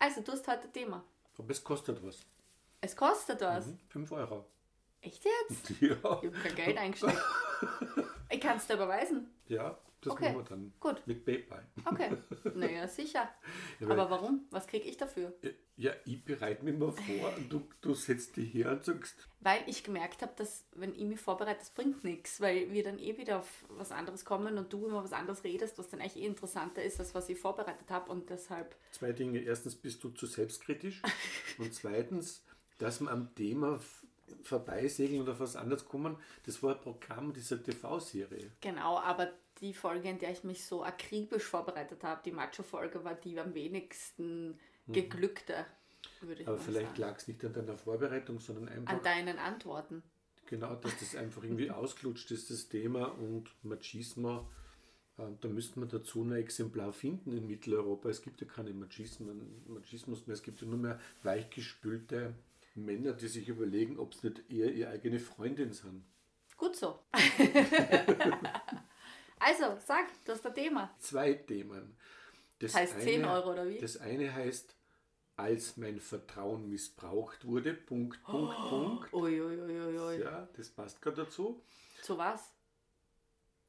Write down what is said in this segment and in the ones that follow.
Also, du hast heute ein Thema. Aber es kostet was. Es kostet was. Mhm. 5 Euro. Echt jetzt? Ja. Ich habe kein Geld eingesteckt. Ich kann es dir überweisen. Ja, das Okay, machen wir dann. gut. Mit PayPal. Okay. Naja, sicher. Ja, Aber warum? Was kriege ich dafür? Ja, ich bereite mich mal vor und du, du setzt dich her und sagst, Weil ich gemerkt habe, dass wenn ich mich vorbereite, das bringt nichts, weil wir dann eh wieder auf was anderes kommen und du immer was anderes redest, was dann eigentlich eh interessanter ist, als was ich vorbereitet habe und deshalb, zwei Dinge. Erstens bist du zu selbstkritisch und zweitens, dass wir am Thema vorbeisegeln oder auf was anderes kommen, das war ein Programm dieser TV-Serie. genau, aber die Folge, in der ich mich so akribisch vorbereitet habe, die Macho-Folge, war die am wenigsten geglückte, würde ich Mhm. Aber vielleicht lag es nicht an deiner Vorbereitung, sondern einfach An deinen Antworten. genau, dass das einfach irgendwie ausgelutscht ist, das Thema und Machismo. äh, Da müsste man dazu ein Exemplar finden in Mitteleuropa. Es gibt ja keine Machismen, Machismus mehr. Es gibt ja nur mehr weichgespülte Männer, die sich überlegen, ob es nicht eher ihre eigene Freundin sind. Gut so. also, sag, das ist das Thema. Zwei Themen. Das Heißt 10 Euro oder wie? Das eine heißt, als mein Vertrauen missbraucht wurde, Punkt, Punkt, Punkt. Uiuiuiui. Ja, das passt gerade dazu. Zu was?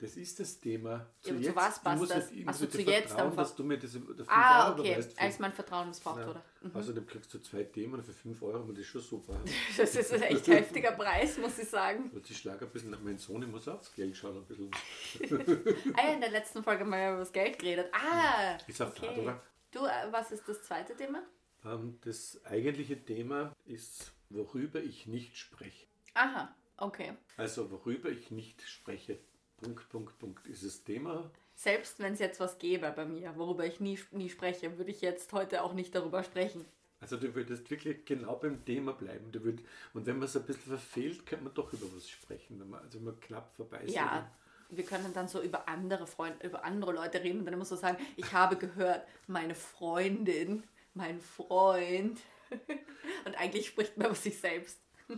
Das ist das Thema. Ja, aber zu was passt das? nicht- ich Ach muss so, dir zu jetzt einfach. dass du mir das auf 5 Ah, Euro okay. überweist. Als mein Vertrauen missbraucht Ja. wurde. Mhm. Außerdem kriegst du zwei Themen für 5 Euro und das ist schon super. Das ist ein echt heftiger Preis, muss ich sagen. Und ich schlage ein bisschen nach meinem Sohn, ich muss aufs Geld schauen. Ein bisschen. Ah ja, in der letzten Folge haben wir ja über das Geld geredet. Ah, Ist auch Fahrt, oder? Du, äh, was ist das zweite Thema? Ähm, Das eigentliche Thema ist, worüber ich nicht spreche. Aha, okay. Also worüber ich nicht spreche. Punkt, Punkt, Punkt ist das Thema. Selbst wenn es jetzt was gäbe bei mir, worüber ich nie, nie spreche, würde ich jetzt heute auch nicht darüber sprechen. Also du würdest wirklich genau beim Thema bleiben. Du würd, und wenn man es ein bisschen verfehlt, kann man doch über was sprechen. Wenn man, also wenn man knapp vorbei ist. Ja, wir können dann so über andere Freunde, über andere Leute reden und dann immer so sagen, ich habe gehört, meine Freundin, mein Freund. Und eigentlich spricht man über sich selbst.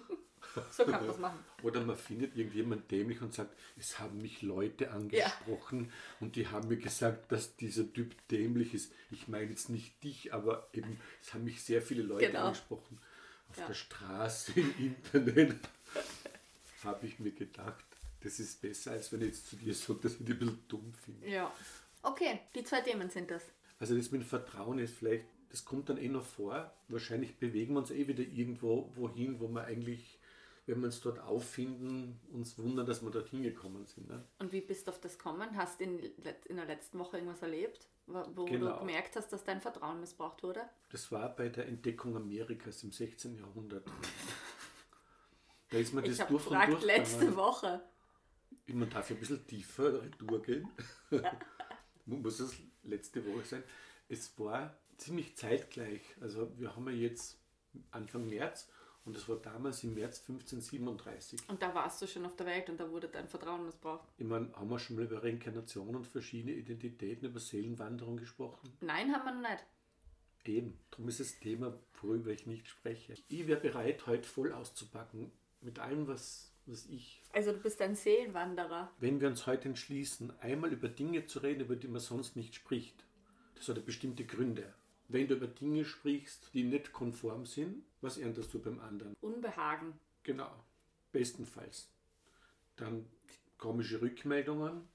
So kann man das machen. Oder man findet irgendjemand dämlich und sagt, es haben mich Leute angesprochen und die haben mir gesagt, dass dieser Typ dämlich ist. Ich meine jetzt nicht dich, aber eben, es haben mich sehr viele Leute Genau. angesprochen. Auf Ja. der Straße, im Internet, habe ich mir gedacht, das ist besser, als wenn ich jetzt zu dir sage, dass ich dich ein bisschen dumm finde. Ja. Okay, die zwei Themen sind das. Also das mit Vertrauen ist vielleicht, das kommt dann eh noch vor. Wahrscheinlich bewegen wir uns eh wieder irgendwo wohin, wo wir eigentlich, wenn wir uns dort auffinden, uns wundern, dass wir dort hingekommen sind. Ne? Und wie bist du auf das gekommen? Hast du in, in der letzten Woche irgendwas erlebt, wo, Genau. du gemerkt hast, dass dein Vertrauen missbraucht wurde? Das war bei der Entdeckung Amerikas im 16. Jahrhundert. Da ist man Ich das habe durch und gefragt durch. letzte gegangen. Woche. Man darf ein bisschen tiefer retour gehen. Muss es letzte Woche sein. Es war ziemlich zeitgleich. Also wir haben ja jetzt Anfang März und es war damals im März 1537. Und da warst du schon auf der Welt und da wurde dein Vertrauen missbraucht. Ich meine, haben wir schon mal über Reinkarnation und verschiedene Identitäten, über Seelenwanderung gesprochen? Nein, haben wir noch nicht. Eben, darum ist das Thema, worüber ich nicht spreche. Ich wäre bereit, heute voll auszupacken mit allem, was, was ich. Also du bist ein Seelenwanderer. Wenn wir uns heute entschließen, einmal über Dinge zu reden, über die man sonst nicht spricht, das hat ja bestimmte Gründe. Wenn du über Dinge sprichst, die nicht konform sind, was erntest du beim anderen? Unbehagen. Genau, bestenfalls. Dann komische Rückmeldungen,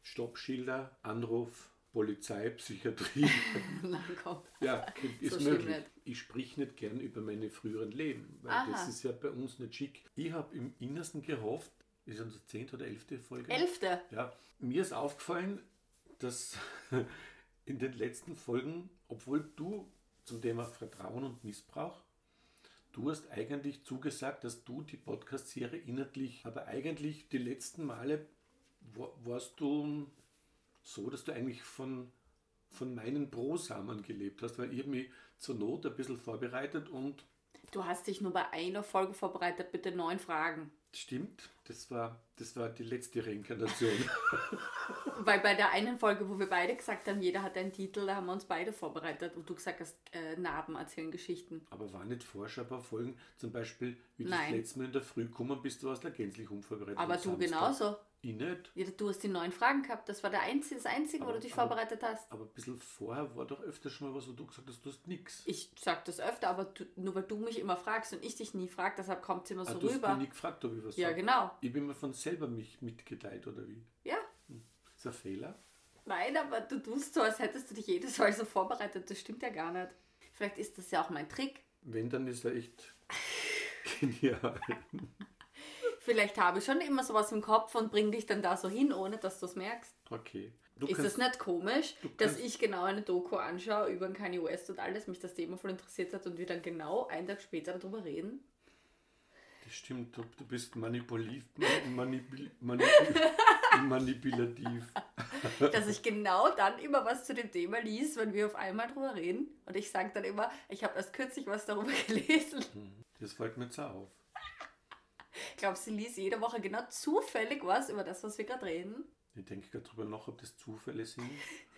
Stoppschilder, Anruf, Polizei, Psychiatrie. Nein, komm. Ja, ist So möglich. Ich sprich nicht gern über meine früheren Leben, weil Aha. das ist ja bei uns nicht schick. Ich habe im Innersten gehofft, ist unsere zehnte oder elfte Folge? Elfte. Ja, mir ist aufgefallen, dass in den letzten Folgen, obwohl du zum Thema Vertrauen und Missbrauch, du hast eigentlich zugesagt, dass du die Podcast-Serie inhaltlich, aber eigentlich die letzten Male wa- warst du so, dass du eigentlich von, von meinen Brosamen gelebt hast, weil ich mich zur Not ein bisschen vorbereitet und Du hast dich nur bei einer Folge vorbereitet mit den neun Fragen. Stimmt, Das war, das war die letzte Reinkarnation. Weil bei der einen Folge, wo wir beide gesagt haben, jeder hat einen Titel, da haben wir uns beide vorbereitet und du gesagt hast, äh, Narben erzählen Geschichten. Aber war nicht vorher ein paar Folgen, zum Beispiel, wie du das letzte Mal in der Früh gekommen bist, du warst da gänzlich unvorbereitet. Aber du Samstag. genauso. Ich nicht. Ja, du hast die neun Fragen gehabt, das war der einzige, das Einzige, wo Aber- du dich aber- vorbereitet hast. Aber ein bisschen vorher war doch öfter schon mal was, wo du gesagt hast, du hast nichts. Ich sag das öfter, aber du, nur weil du mich immer fragst und ich dich nie frag, deshalb kommt es immer so ah, du hast rüber. mich nie gefragt, ob ich was Ja, sag. genau. Ich bin mir von selber mich mitgeteilt, oder wie? Ja. Ist ein Fehler? Nein, aber du tust so, als hättest du dich jedes Mal so vorbereitet. Das stimmt ja gar nicht. Vielleicht ist das ja auch mein Trick. Wenn, dann ist er echt genial. Vielleicht habe ich schon immer sowas im Kopf und bring dich dann da so hin, ohne dass du es merkst. Okay. Du ist kannst, das nicht komisch, dass ich genau eine Doku anschaue über Kanye West und alles, mich das Thema voll interessiert hat und wir dann genau einen Tag später darüber reden? Das stimmt, du, du bist manipulativ, manipul, manipul, manipulativ. dass ich genau dann immer was zu dem Thema liest, wenn wir auf einmal drüber reden. Und ich sage dann immer, ich habe erst kürzlich was darüber gelesen. Das fällt mir auch auf. Ich glaube, sie liest jede Woche genau zufällig was über das, was wir gerade reden. Ich denke gerade drüber nach, ob das Zufälle sind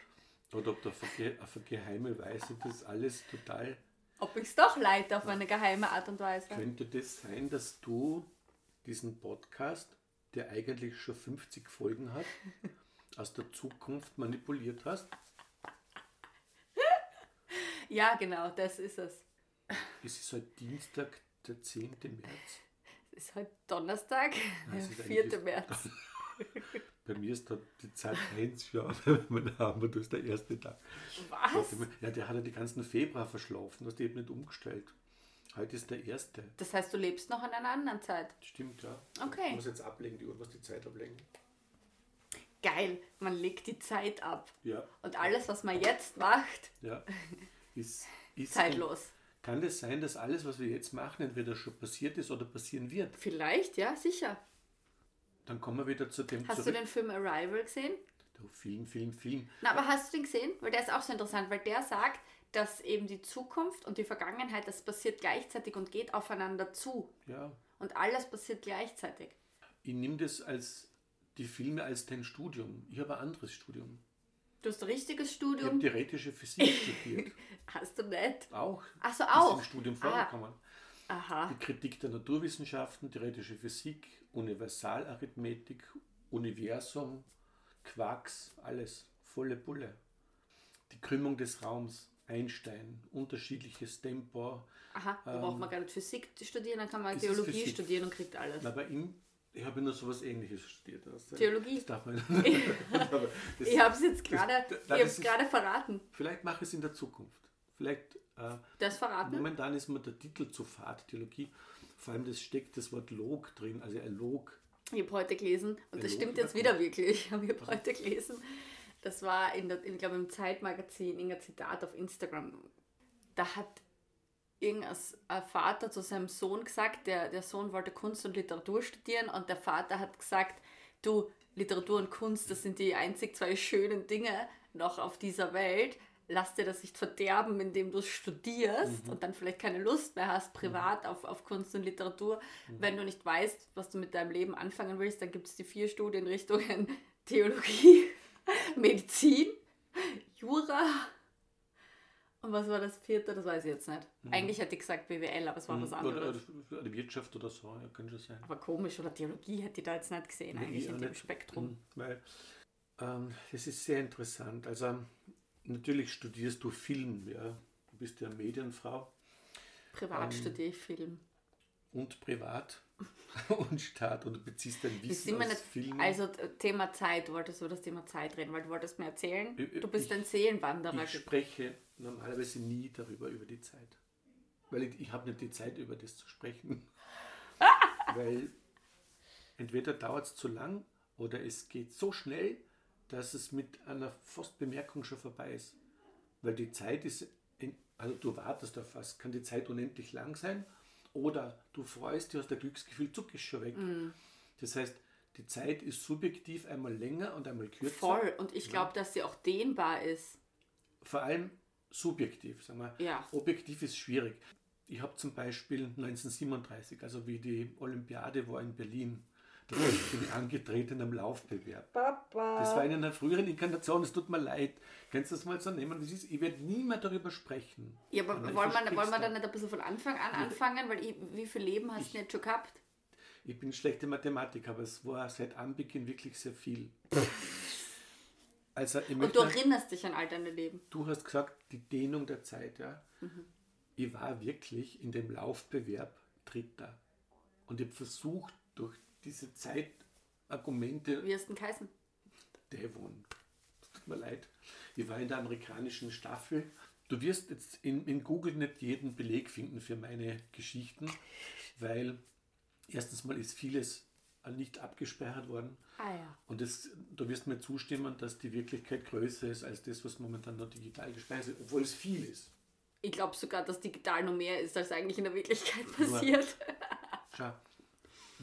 oder ob da auf eine, ge- auf eine geheime Weise das alles total. Ob ich es doch leite auf eine geheime Art und Weise. Könnte das sein, dass du diesen Podcast, der eigentlich schon 50 Folgen hat, aus der Zukunft manipuliert hast? Ja, genau, das ist es. Es ist heute Dienstag, der 10. März. Ist heute Donnerstag, Ja, der 4. eigentlich- März. Bei mir ist da die Zeit 1 schon, wenn haben wir das ist der erste Tag. Was? Ja, der hat ja die ganzen Februar verschlafen, das eben nicht umgestellt. Heute ist der erste. Das heißt, du lebst noch in einer anderen Zeit. Stimmt, ja. Okay. Ich muss jetzt ablegen, die Uhr, was die Zeit ablegen. Geil, man legt die Zeit ab. Ja, Und alles, was man jetzt macht, ja. Ist, ist zeitlos. Kann das sein, dass alles, was wir jetzt machen, entweder schon passiert ist oder passieren wird? Vielleicht, ja, sicher. Dann kommen wir wieder zu dem Hast du zurück. den Film Arrival gesehen? Du, Film, Film, Film. Na, aber hast du den gesehen? Weil der ist auch so interessant, weil der sagt, dass eben die Zukunft und die Vergangenheit, das passiert gleichzeitig und geht aufeinander zu. Ja. Und alles passiert gleichzeitig. Ich nehme das als die Filme als dein Studium. Ich habe ein anderes Studium. Du hast ein richtiges Ich habe Studium. theoretische Physik studiert. Hast du nicht? Auch. Ach so, Ist auch. im Studium Ah. vorgekommen. Aha. Die Kritik der Naturwissenschaften, theoretische Physik, Universalarithmetik, Universum, Quarks, alles. Volle Bulle. Die Krümmung des Raums, Einstein, unterschiedliches Tempo. Aha, da braucht man gar nicht Physik studieren, dann kann man Physik. studieren und kriegt alles. Aber in, ich habe nur so was ähnliches studiert. Also, Theologie. Das darf man das, Ich habe es jetzt gerade das- das verraten. Vielleicht mache ich es in der Zukunft. Vielleicht, äh, Das verraten? momentan ist mir der Titel zu fad, Theologie. Vor allem das steckt das Wort Log drin, also er log. Ich habe heute gelesen, und das Hallo, stimmt jetzt wieder wirklich, aber ich habe heute gelesen, das war in der, ich glaube im Zeitmagazin, irgendein Zitat auf Instagram. Da hat irgendein ein Vater zu seinem Sohn gesagt, der, der Sohn wollte Kunst und Literatur studieren und der Vater hat gesagt, du, Literatur und Kunst, das sind die einzig zwei schönen Dinge noch auf dieser Welt. Lass dir das nicht verderben, indem du es studierst und dann vielleicht keine Lust mehr hast, privat auf, auf Kunst und Literatur. Wenn du nicht weißt, was du mit deinem Leben anfangen willst, dann gibt es die vier Studienrichtungen Theologie, Medizin, Jura. Und was war das vierte? Das weiß ich jetzt nicht. Eigentlich hätte ich gesagt BWL, aber es war was Hm, Oder, anderes. oder, oder Wirtschaft oder so, ja, kann schon sein. Aber komisch, oder Theologie hätte ich da jetzt nicht gesehen, Nee, eigentlich ich in dem nicht. Spektrum. Hm, Weil, ähm, das ist sehr interessant. Also, natürlich studierst du Film, ja. Du bist ja Medienfrau Privat Ähm, studiere ich Film. Und privat und Staat und du beziehst dein Wissen aus nicht, Filmen. also äh, Thema Zeit, du wolltest über das Thema Zeit reden, weil du wolltest mir erzählen, Ich- du bist ich- ein Seelenwanderer. Ich spreche normalerweise nie darüber, über die Zeit. Weil ich, ich habe nicht die Zeit, über das zu sprechen. Weil entweder dauert es zu lang oder es geht so schnell, dass es mit einer fast Bemerkung schon vorbei ist. Weil die Zeit ist, also du wartest auf was, kann die Zeit unendlich lang sein oder du freust dich, hast ein Glücksgefühl, zuck ist schon weg. Mhm. Das heißt, die Zeit ist subjektiv einmal länger und einmal kürzer. Voll. Und ich glaube, dass sie auch dehnbar ist. vor allem subjektiv, sagen wir. Ja. Objektiv ist schwierig. Ich habe zum Beispiel 1937, also wie die Olympiade war in Berlin, Ich bin angetreten am Laufbewerb. Papa. Das war in einer früheren Inkarnation, es tut mir leid. Kannst du das mal so nehmen, wie es ist? Ich werde nie mehr darüber sprechen. Ja, aber wollen wir, wollen wir dann nicht ein bisschen von Anfang an anfangen? Weil ich, wie viel Leben hast du nicht schon gehabt? Ich bin schlechte Mathematik, aber es war seit Anbeginn wirklich sehr viel. Also, ich Und du erinnerst dich an all deine Leben. du hast gesagt, die Dehnung der Zeit, ja. Ich war wirklich in dem Laufbewerb Dritter. Und ich habe versucht, durch diese Zeitargumente Wie hast du denn geheißen? Devon. Tut mir leid. Ich war in der amerikanischen Staffel. Du wirst jetzt in, in Google nicht jeden Beleg finden für meine Geschichten, weil erstens mal ist vieles nicht abgespeichert worden. Ah ja. Und das, du wirst mir zustimmen, dass die Wirklichkeit größer ist als das, was momentan noch digital gespeichert ist, obwohl es viel ist. Ich glaube sogar, dass digital noch mehr ist, als eigentlich in der Wirklichkeit passiert. Schau,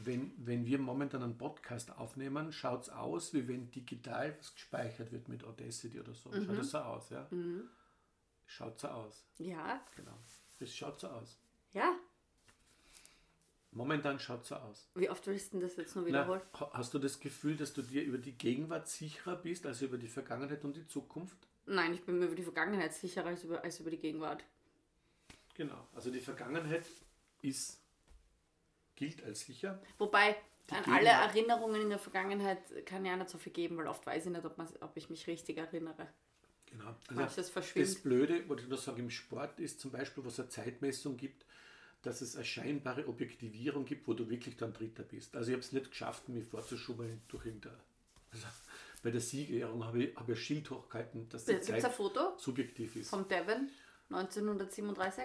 wenn, wenn wir momentan einen Podcast aufnehmen, schaut es aus, wie wenn digital was gespeichert wird mit Audacity oder so. Schaut das so aus, ja? Schaut so aus, Ja, genau. Das schaut so aus. ja. Momentan schaut so aus. Wie oft willst du das jetzt nur Na, wiederholen? ha- hast du das Gefühl, dass du dir über die Gegenwart sicherer bist, als über die Vergangenheit und die Zukunft? Nein, ich bin mir über die Vergangenheit sicherer als über, als über die Gegenwart. Genau. Also die Vergangenheit ist, gilt als sicher. Wobei, Die an alle Gegenwart. Erinnerungen in der Vergangenheit kann ja nicht so viel geben, weil oft weiß ich nicht, ob, ob ich mich richtig erinnere. Genau. Manches das verschwimmt. Blöde, was ich noch sage, im Sport ist zum Beispiel, was eine Zeitmessung gibt, dass es eine scheinbare Objektivierung gibt, wo du wirklich dann Dritter bist. Also ich habe es nicht geschafft, mich vorzuschubeln durch irgendein... Also bei der Siegerehrung habe ich, habe ich ein Schild hochgehalten, dass die Gibt es ein Zeit Foto subjektiv ist. vom Devon 1937?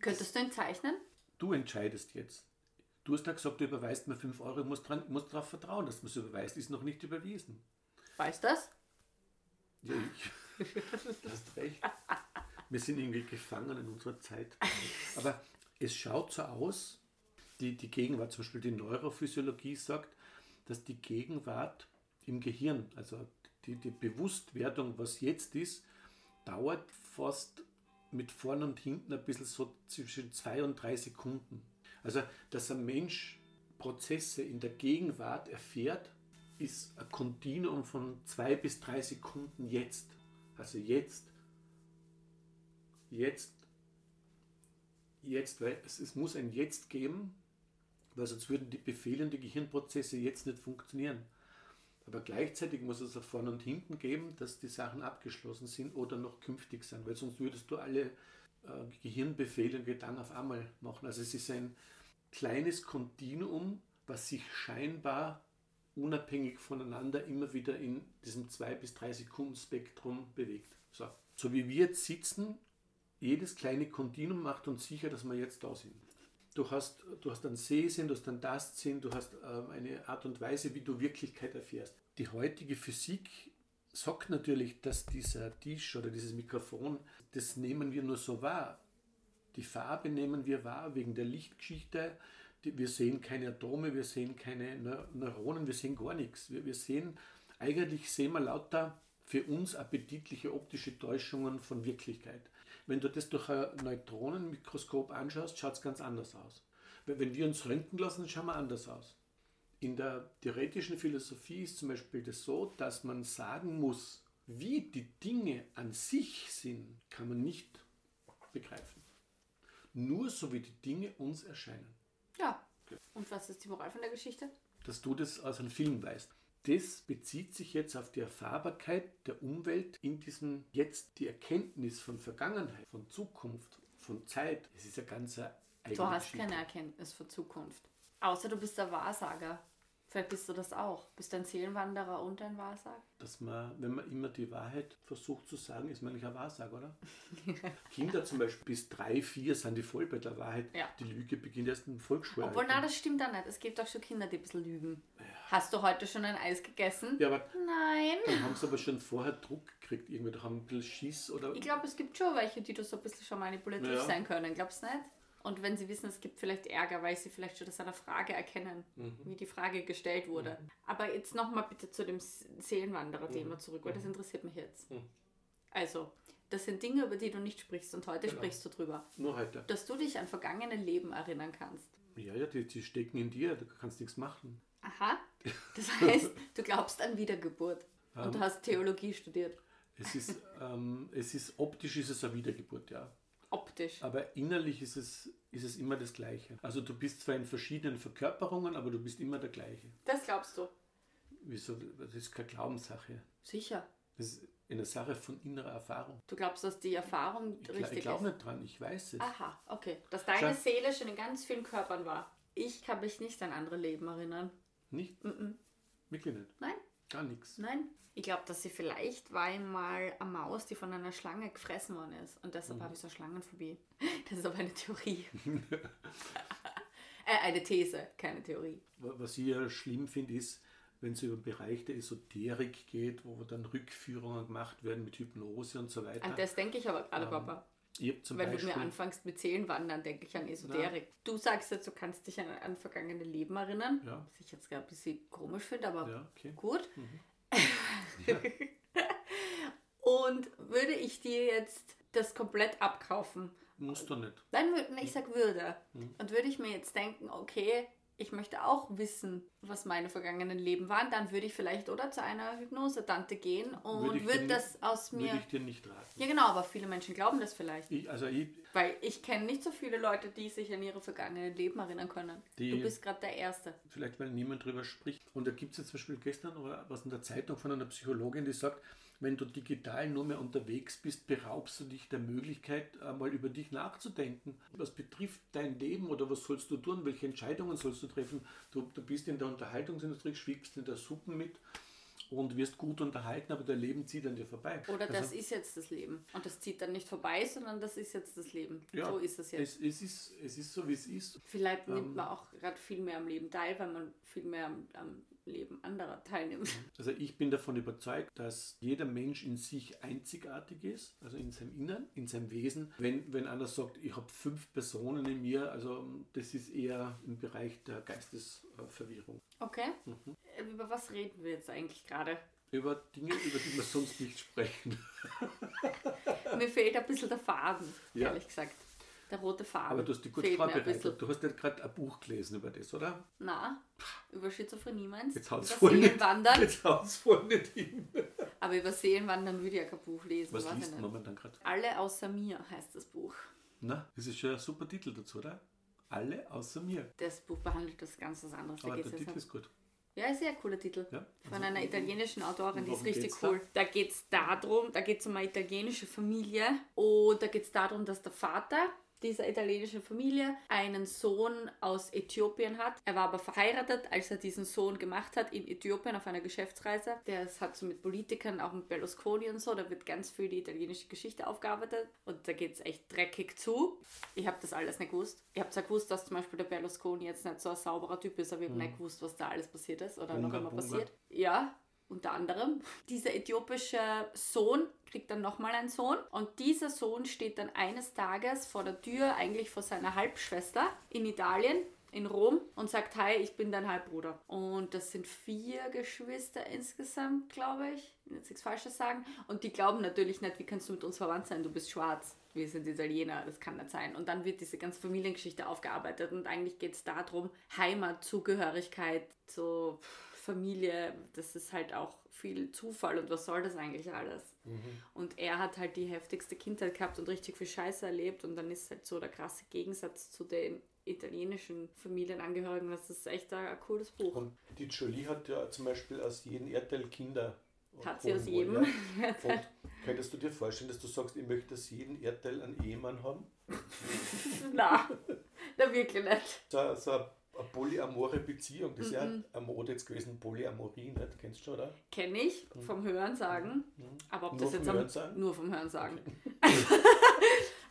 Könntest du ihn zeichnen? Du entscheidest jetzt. Du hast ja gesagt, du überweist mir 5 Euro, ich muss, dran, muss darauf vertrauen, dass du es überweist. Ist noch nicht überwiesen. Weißt du das? Ja, ich. Du hast recht. Wir sind irgendwie gefangen in unserer Zeit. Aber es schaut so aus, die, die Gegenwart, zum Beispiel die Neurophysiologie sagt, dass die Gegenwart im Gehirn, also die, die Bewusstwerdung, was jetzt ist, dauert fast mit vorn und hinten ein bisschen so zwischen zwei und drei Sekunden. Also, dass ein Mensch Prozesse in der Gegenwart erfährt, ist ein Kontinuum von zwei bis drei Sekunden jetzt. Also jetzt, jetzt, jetzt, weil es, es muss ein Jetzt geben, weil sonst würden die Befehle und die Gehirnprozesse jetzt nicht funktionieren. Aber gleichzeitig muss es auch vorne und hinten geben, dass die Sachen abgeschlossen sind oder noch künftig sind, weil sonst würdest du alle äh, Gehirnbefehle und Gedanken auf einmal machen. Also es ist ein kleines Kontinuum, was sich scheinbar unabhängig voneinander immer wieder in diesem 2 bis 3 Sekunden Spektrum bewegt. So, so wie wir jetzt sitzen, jedes kleine Kontinuum macht uns sicher, dass wir jetzt da sind. Du hast, du hast einen Sehsinn, du hast einen Tastsinn, du hast ähm, eine Art und Weise, wie du Wirklichkeit erfährst. Die heutige Physik sagt natürlich, dass dieser Tisch oder dieses Mikrofon, das nehmen wir nur so wahr. Die Farbe nehmen wir wahr wegen der Lichtgeschichte. Wir sehen keine Atome, wir sehen keine Neu- Neuronen, wir sehen gar nichts. Wir, wir sehen, eigentlich sehen wir lauter für uns appetitliche optische Täuschungen von Wirklichkeit. Wenn du das durch ein Neutronenmikroskop anschaust, schaut es ganz anders aus. Wenn wenn wir uns röntgen lassen, schauen wir anders aus. In der theoretischen Philosophie ist zum Beispiel das so, dass man sagen muss, wie die Dinge an sich sind, kann man nicht begreifen. Nur so wie die Dinge uns erscheinen. Ja. Und was ist die Moral von der Geschichte? Dass du das aus einem Film weißt. Das bezieht sich jetzt auf die Erfahrbarkeit der Umwelt in diesem jetzt die Erkenntnis von Vergangenheit, von Zukunft, von Zeit. Das ist ja ganz eine eigene Du hast Geschichte. keine Erkenntnis für Zukunft. Außer du bist der Wahrsager. Vielleicht bist du das auch. Bist du ein Seelenwanderer und ein Wahrsager? dass man, wenn man immer die Wahrheit versucht zu sagen, ist man nicht ein Wahrsager, oder? Kinder zum Beispiel bis drei, vier sind die voll bei der Wahrheit. Ja. Die Lüge beginnt erst im Volksschule. Obwohl, nein, das stimmt auch nicht. Es gibt auch schon Kinder, die ein bisschen lügen. Hast du heute schon ein Eis gegessen? ja, aber Nein. dann haben sie aber schon vorher Druck gekriegt, irgendwie, da haben ein bisschen Schiss oder. Ich glaube, es gibt schon welche, die da so ein bisschen schon manipulativ Ja. sein können. Glaubst du nicht? Und wenn sie wissen, es gibt vielleicht Ärger, weil sie vielleicht schon das an der Frage erkennen, Mhm. wie die Frage gestellt wurde. Aber jetzt nochmal bitte zu dem Seelenwanderer-Thema zurück, weil das interessiert mich jetzt. Mhm. Also, das sind Dinge, über die du nicht sprichst und heute Genau. sprichst du drüber. Nur heute. Dass du dich an vergangene Leben erinnern kannst. Ja, ja, die, die stecken in dir, du kannst nichts machen. Aha. Das heißt, du glaubst an Wiedergeburt und Ähm. du hast Theologie studiert. Es ist, ähm, es ist optisch ist es eine Wiedergeburt, ja. Optisch. Aber innerlich ist es, ist es immer das Gleiche. Also du bist zwar in verschiedenen Verkörperungen, aber du bist immer der gleiche. Das glaubst du. Wieso? Das ist keine Glaubenssache. Sicher. Das ist eine Sache von innerer Erfahrung. Du glaubst, dass die Erfahrung Ich, richtig ich glaube ist. nicht dran, ich weiß es. Aha, okay. Dass deine Schau. Seele schon in ganz vielen Körpern war. Ich kann mich nicht an andere Leben erinnern. Nicht? Mhm. Wirklich nicht. Nein, Gar nichts. nein. Ich glaube, dass sie vielleicht war einmal eine Maus, die von einer Schlange gefressen worden ist. Und deshalb Mhm. habe ich so Schlangenphobie. Das ist aber eine Theorie. äh, eine These, keine Theorie. Wa- Was ich ja schlimm finde, ist, wenn es über den Bereich der Esoterik geht, wo dann Rückführungen gemacht werden mit Hypnose und so weiter. An das denke ich aber gerade, Ähm, Papa. Wenn du Beispiel, mir anfängst mit Seelenwandern, denke ich an Esoterik. Du sagst jetzt, du kannst dich an, an vergangene Leben erinnern. Ja. Was ich jetzt gerade ein bisschen komisch finde, aber ja, okay. gut. Ja. Und würde ich dir jetzt das komplett abkaufen? Musst du nicht. Dann würde ich sag würde. Hm. Und würde ich mir jetzt denken, okay, ich möchte auch wissen, was meine vergangenen Leben waren, dann würde ich vielleicht oder zu einer Hypnose-Tante gehen und Würde würde das aus Würde mir. ich dir nicht raten. Ja genau, aber viele Menschen glauben das vielleicht. Ich, also ich, Weil ich kenne nicht so viele Leute, die sich an ihre vergangenen Leben erinnern können. Die- du bist gerade der Erste. vielleicht weil niemand drüber spricht. Und da gibt es jetzt zum Beispiel gestern oder was in der Zeitung von einer Psychologin, die sagt, wenn du digital nur mehr unterwegs bist, beraubst du dich der Möglichkeit, einmal über dich nachzudenken. Was betrifft dein Leben oder was sollst du tun, welche Entscheidungen sollst du treffen? Du, du bist in der Unterhaltungsindustrie, schwiegst in der Suppen mit und wirst gut unterhalten, aber dein Leben zieht an dir vorbei. Oder das Also, ist jetzt das Leben. Und das zieht dann nicht vorbei, sondern das ist jetzt das Leben. ja, so ist es jetzt. Es, es, ist, es ist so, wie es ist. Vielleicht Ähm. nimmt man auch gerade viel mehr am Leben teil, weil man viel mehr am, am Leben anderer teilnimmt. Also ich bin davon überzeugt, dass jeder Mensch in sich einzigartig ist, also in seinem Innern, in seinem Wesen. Wenn, wenn einer sagt, ich habe fünf Personen in mir, also das ist eher im Bereich der Geistesverwirrung. Okay. Mhm. Äh, Über was reden wir jetzt eigentlich gerade? Über Dinge, über die wir sonst nicht sprechen. Mir fehlt ein bisschen der Faden, Ja. ehrlich gesagt. Der rote Faden. Aber du hast dich gut ein vorbereitet. Du hast ja gerade ein Buch gelesen über das, oder? Na, über Schizophrenie meinst Jetzt haut's voll nicht, jetzt haut's voll nicht hin. Aber über Seelenwandern würde ich ja kein Buch lesen. Was liest nicht. man momentan gerade? Alle außer mir heißt das Buch. Na, das ist schon ein super Titel dazu, oder? Alle außer mir. Das Buch behandelt das ganz was anderes. Aber der Titel ist gut. Ja, ist sehr cooler Titel. Ja, Von also, einer italienischen Autorin, die ist richtig geht's da? cool. Da geht es darum, da geht es um eine italienische Familie und da geht es darum, dass der Vater dieser italienischen Familie einen Sohn aus Äthiopien hat. Er war aber verheiratet, als er diesen Sohn gemacht hat in Äthiopien auf einer Geschäftsreise. Der hat so mit Politikern, auch mit Berlusconi und so, da wird ganz viel die italienische Geschichte aufgearbeitet und da geht es echt dreckig zu. Ich habe das alles nicht gewusst. Ich habe zwar gewusst, dass zum Beispiel der Berlusconi jetzt nicht so ein sauberer Typ ist, aber ich habe nicht gewusst, was da alles passiert ist oder noch Bunga, immer Bunga. passiert. Ja, unter anderem. Dieser äthiopische Sohn kriegt dann nochmal einen Sohn und dieser Sohn steht dann eines Tages vor der Tür, eigentlich vor seiner Halbschwester in Italien. In Rom und sagt, hi, ich bin dein Halbbruder. Und das sind vier Geschwister insgesamt, glaube ich. Ich will jetzt nichts Falsches sagen. Und die glauben natürlich nicht, wie kannst du mit uns verwandt sein? Du bist schwarz. Wir sind Italiener, das kann nicht sein. Und dann wird diese ganze Familiengeschichte aufgearbeitet und eigentlich geht es darum, Heimat, Zugehörigkeit, so Familie, das ist halt auch viel Zufall und was soll das eigentlich alles? Und er hat halt die heftigste Kindheit gehabt und richtig viel Scheiße erlebt und dann ist halt so der krasse Gegensatz zu den italienischen Familienangehörigen. Das ist echt ein, ein cooles Buch. Und die Jolie hat ja zum Beispiel aus jedem Erdteil Kinder. Hat sie aus jedem? Und könntest du dir vorstellen, dass du sagst, ich möchte aus jedem Erdteil einen Ehemann haben? Na, na wirklich nicht. So, so eine, polyamore Beziehung, das ist ja Mhm. eine Mode jetzt gewesen, Polyamorie, nicht? Kennst du schon, oder? Kenne ich vom Hören sagen. Aber ob Nur das vom jetzt am, Hörensagen? nur vom Hören sagen.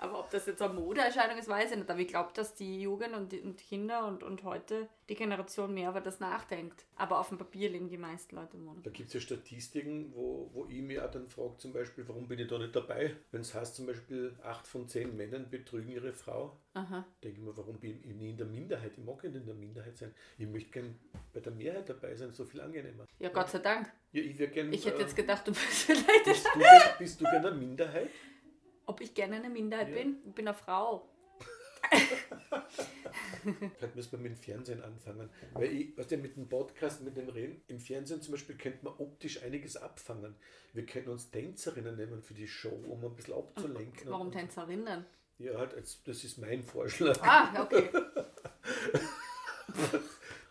Aber ob das jetzt eine Modeerscheinung ist, weiß ich nicht. Aber ich glaube, dass die Jugend und die und Kinder und, und heute die Generation mehr über das nachdenkt. Aber auf dem Papier leben die meisten Leute Mode. Da gibt es ja Statistiken, wo, wo ich mich auch dann frage, zum Beispiel, warum bin ich da nicht dabei? Wenn es heißt zum Beispiel, acht von zehn Männern betrügen ihre Frau, Aha. denke ich mir, warum bin ich nie in der Minderheit? Ich mag nicht in der Minderheit sein. Ich möchte gern bei der Mehrheit dabei sein, so viel angenehmer. Ja, Gott sei Dank. Ja, ich wäre gern. Ich hätte äh, jetzt gedacht, du bist vielleicht. bist, du bist du gern eine Minderheit? Ob ich gerne eine Minderheit Ja. bin? Ich bin eine Frau. Vielleicht müssen wir mit dem Fernsehen anfangen. Weil ich, was denn mit dem Podcast, mit dem Reden, im Fernsehen zum Beispiel könnte man optisch einiges abfangen. Wir können uns Tänzerinnen nehmen für die Show, um ein bisschen abzulenken. Warum Tänzerinnen? Ja, halt, das ist mein Vorschlag. Ah, okay.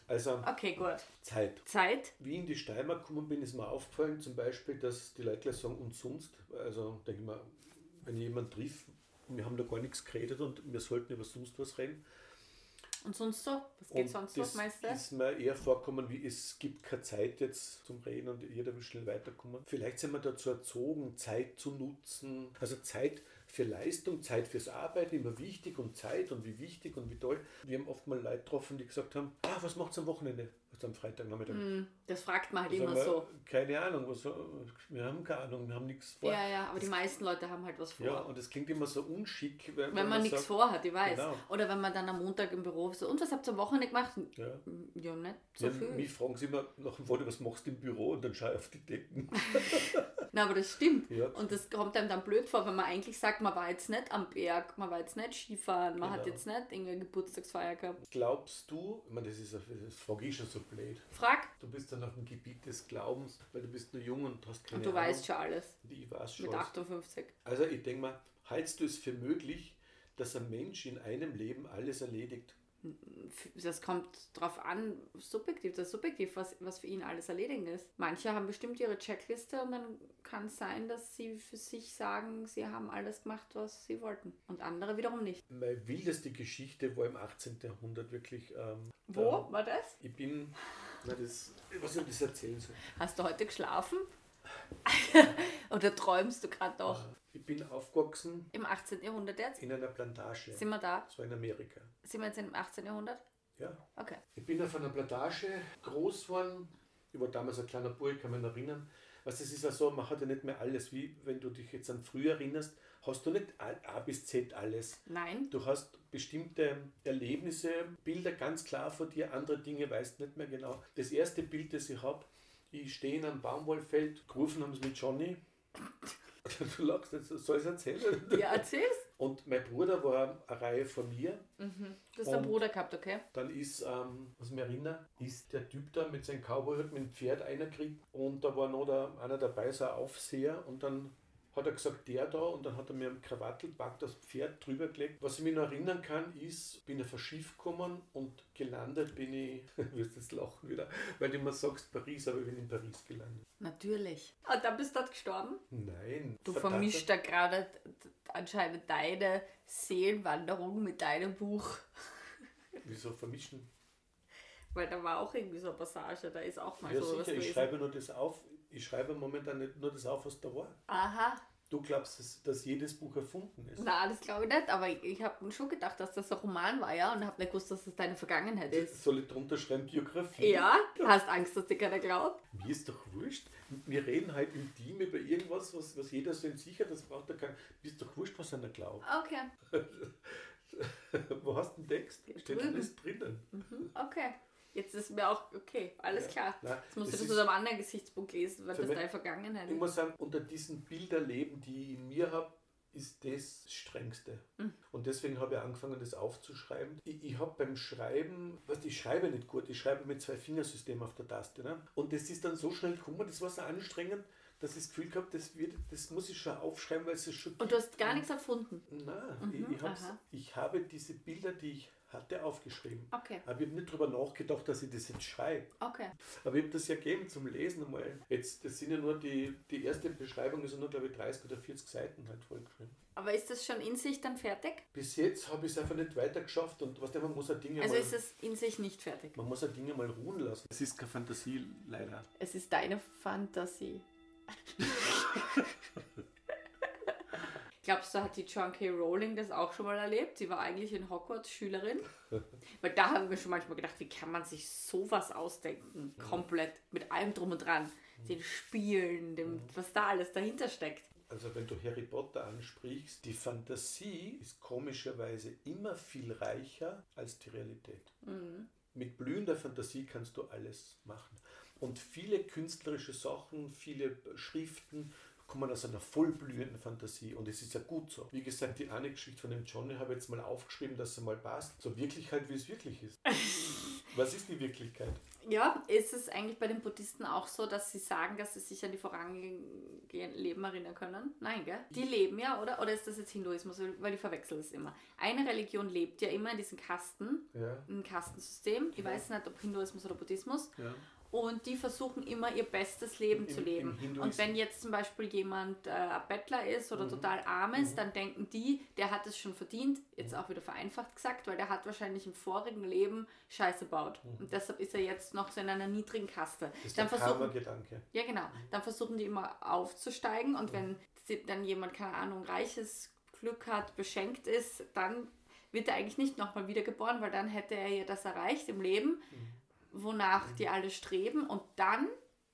Also Okay, gut. Zeit. Zeit? Wie ich in die Steiermark gekommen bin, ist mir aufgefallen, zum Beispiel, dass die Leute sagen, und sonst, also denke ich mal, wenn ich jemanden triff, wir haben da gar nichts geredet und wir sollten über sonst was reden. Und sonst so? Was geht und sonst das noch, meinst du? ist mir eher vorkommen, wie es gibt keine Zeit jetzt zum Reden und jeder will schnell weiterkommen. Vielleicht sind wir dazu erzogen, Zeit zu nutzen. Also Zeit für Leistung, Zeit fürs Arbeiten, immer wichtig und Zeit und wie wichtig und wie toll. Wir haben oft mal Leute getroffen, die gesagt haben, ah, was macht's am Wochenende? Also am Freitagnachmittag. Hm, Das fragt man halt Sagen immer so. Keine Ahnung, was, wir haben keine Ahnung, wir haben nichts vor. Ja, ja, aber die meisten Leute haben halt was vor. Ja, und das klingt immer so unschick, wenn, wenn man nichts sagt, vorhat, ich weiß. Genau. Oder wenn man dann am Montag im Büro so, und was habt ihr am Wochenende gemacht? Ja. Ja, nicht so Ja, viel. mich fragen sie immer nach dem Wort, was machst du im Büro und dann schaue ich auf die Decken. Na, aber das stimmt. Ja. Und das kommt einem dann blöd vor, wenn man eigentlich sagt, man war jetzt nicht am Berg, man war jetzt nicht Skifahren, man hat Genau. jetzt nicht irgendeine Geburtstagsfeier gehabt. Glaubst du, ich meine, das ist das frage ich schon so blöd. Frag, Du bist dann auf dem Gebiet des Glaubens, weil du bist nur jung und hast keine und du Ahnung. weißt schon alles. Ich weiß schon. Mit 58. Also ich denke mal, hältst du es für möglich, dass ein Mensch in einem Leben alles erledigt? Das kommt drauf an, subjektiv, das ist subjektiv, was, was für ihn alles erledigen ist. Manche haben bestimmt ihre Checkliste und dann kann es sein, dass sie für sich sagen, sie haben alles gemacht, was sie wollten. Und andere wiederum nicht. Meine wildeste Geschichte war im 18. Jahrhundert wirklich. Ähm, Wo da- war das? Ich bin, na das, was soll ich das erzählen soll? Hast du heute geschlafen? Oder träumst du gerade noch? Ich bin aufgewachsen Im 18. Jahrhundert jetzt? in einer Plantage. Sind wir da? War in Amerika. Sind wir jetzt im 18. Jahrhundert? Ja. Okay. Ich bin auf einer Plantage groß geworden. Ich war damals ein kleiner Bub, ich kann mich erinnern. Was es ist ja so, man hat ja nicht mehr alles, wie wenn du dich jetzt an früher erinnerst, hast du nicht A A bis Z alles. Nein. Du hast bestimmte Erlebnisse, Bilder ganz klar vor dir, andere Dinge weißt nicht mehr genau. Das erste Bild, das ich habe, ich stehe in einem Baumwollfeld, gerufen haben sie mit Johnny. Du lachst jetzt, soll ich es erzählen? Ja, erzähl's. Und mein Bruder war eine Reihe von mir. Mhm. Du hast einen Bruder gehabt, okay? Dann ist, ähm, was ich mich erinnere, ist der Typ da mit seinem Cowboyhut mit dem Pferd einkriegt und da war noch der, einer dabei, so ein Aufseher und dann hat er gesagt, der da und dann hat er mir am Krawattelback das Pferd drüber gelegt. Was ich mich noch erinnern kann, ist, bin ein Schiff gekommen und gelandet bin ich, du wirst jetzt lachen wieder, weil du immer sagst Paris, aber ich bin in Paris gelandet. Natürlich. Und dann bist du dort gestorben? Nein. Du verdammt. vermischst da gerade anscheinend deine Seelenwanderung mit deinem Buch. Wieso vermischen? Weil da war auch irgendwie so eine Passage, da ist auch mal Ja so was sicher, ich gewesen. schreibe nur das auf. Ich schreibe momentan nicht nur das auf, was da war. Aha. Du glaubst, dass, dass jedes Buch erfunden ist. Na, das glaube ich nicht, aber ich, ich habe schon gedacht, dass das ein Roman war, ja, und habe nicht gewusst, dass das deine Vergangenheit ist. Soll ich drunter schreiben, Biografie? Ja, du hast Angst, dass dir keiner glaubt. Mir ist doch wurscht. Wir reden halt im Team über irgendwas, was, was jeder so in sich hat, das braucht er kein. Mir ist doch wurscht, was einer glaubt. Okay. Wo hast du den Text? Steht alles drinnen. Mhm, Okay. Jetzt ist mir auch, okay, alles Ja. klar. Nein, Jetzt musst du das ist- aus einem anderen Gesichtspunkt lesen, weil das deine Vergangenheit Ich ist. muss sagen, unter diesen Bilderleben, die ich in mir habe, ist das Strengste. Mhm. Und deswegen habe ich angefangen, das aufzuschreiben. Ich, ich habe beim Schreiben, was ich schreibe nicht gut, ich schreibe mit zwei Fingersystem auf der Taste. Ne? Und das ist dann so schnell gekommen, das war so anstrengend, dass ich das Gefühl gehabt das, wird, das muss ich schon aufschreiben, weil es es schon Und du hast gar nichts erfunden. Nein, Mhm, ich, ich, ich habe diese Bilder, die ich hatte, aufgeschrieben. Okay, Aber ich habe nicht darüber nachgedacht, dass ich das jetzt schreibe. okay. Aber ich habe das ja gegeben zum Lesen einmal. Jetzt, das sind ja nur die, die erste Beschreibung, ist ja nur, glaube ich, 30 oder 40 Seiten halt vollgeschrieben. Aber ist das schon in sich dann fertig? Bis jetzt habe ich es einfach nicht weiter geschafft und was man muss ja Dinge Also mal, ist es in sich nicht fertig. man muss ja Dinge mal ruhen lassen. Es ist keine Fantasie, leider. Es ist deine Fantasie. Glaubst du, hat die John K. Rowling das auch schon mal erlebt? Sie war eigentlich in Hogwarts Schülerin. Weil da haben wir schon manchmal gedacht, wie kann man sich sowas ausdenken? Komplett. Mit allem drum und dran. Den Spielen, dem, was da alles dahinter steckt. Also wenn du Harry Potter ansprichst, die Fantasie ist komischerweise immer viel reicher als die Realität. Mit blühender Fantasie kannst du alles machen. Und viele künstlerische Sachen, viele Schriften kommen aus einer vollblühenden Fantasie und es ist ja gut so. Wie gesagt, die eine Geschichte von dem Johnny habe ich jetzt mal aufgeschrieben, dass sie mal passt. So Wirklichkeit, wie es wirklich ist. Was ist die Wirklichkeit? Ja, ist es eigentlich bei den Buddhisten auch so, dass sie sagen, dass sie sich an die vorangehenden Leben erinnern können? Nein, gell? Die leben ja, oder? Oder ist das jetzt Hinduismus? Weil ich verwechsel es immer. Eine Religion lebt ja immer in diesen Kasten, Ja. im Kastensystem. Ich weiß nicht, ob Hinduismus oder Buddhismus. Ja. Und die versuchen immer ihr bestes Leben Im- zu leben. Und wenn jetzt zum Beispiel jemand äh, ein Bettler ist Mhm. oder total arm ist, dann denken die, der hat es schon verdient, jetzt auch wieder vereinfacht gesagt, weil der hat wahrscheinlich im vorigen Leben Scheiße baut. Und deshalb ist er jetzt noch so in einer niedrigen Kaste. Mhm. Das ist Dann der versuchen, Karma-Gedanke. ja, genau. Dann versuchen die immer aufzusteigen und wenn sie- dann jemand, keine Ahnung, reiches Glück hat, beschenkt ist, dann wird er eigentlich nicht nochmal wiedergeboren, weil dann hätte er ja das erreicht im Leben, wonach die alle streben und dann,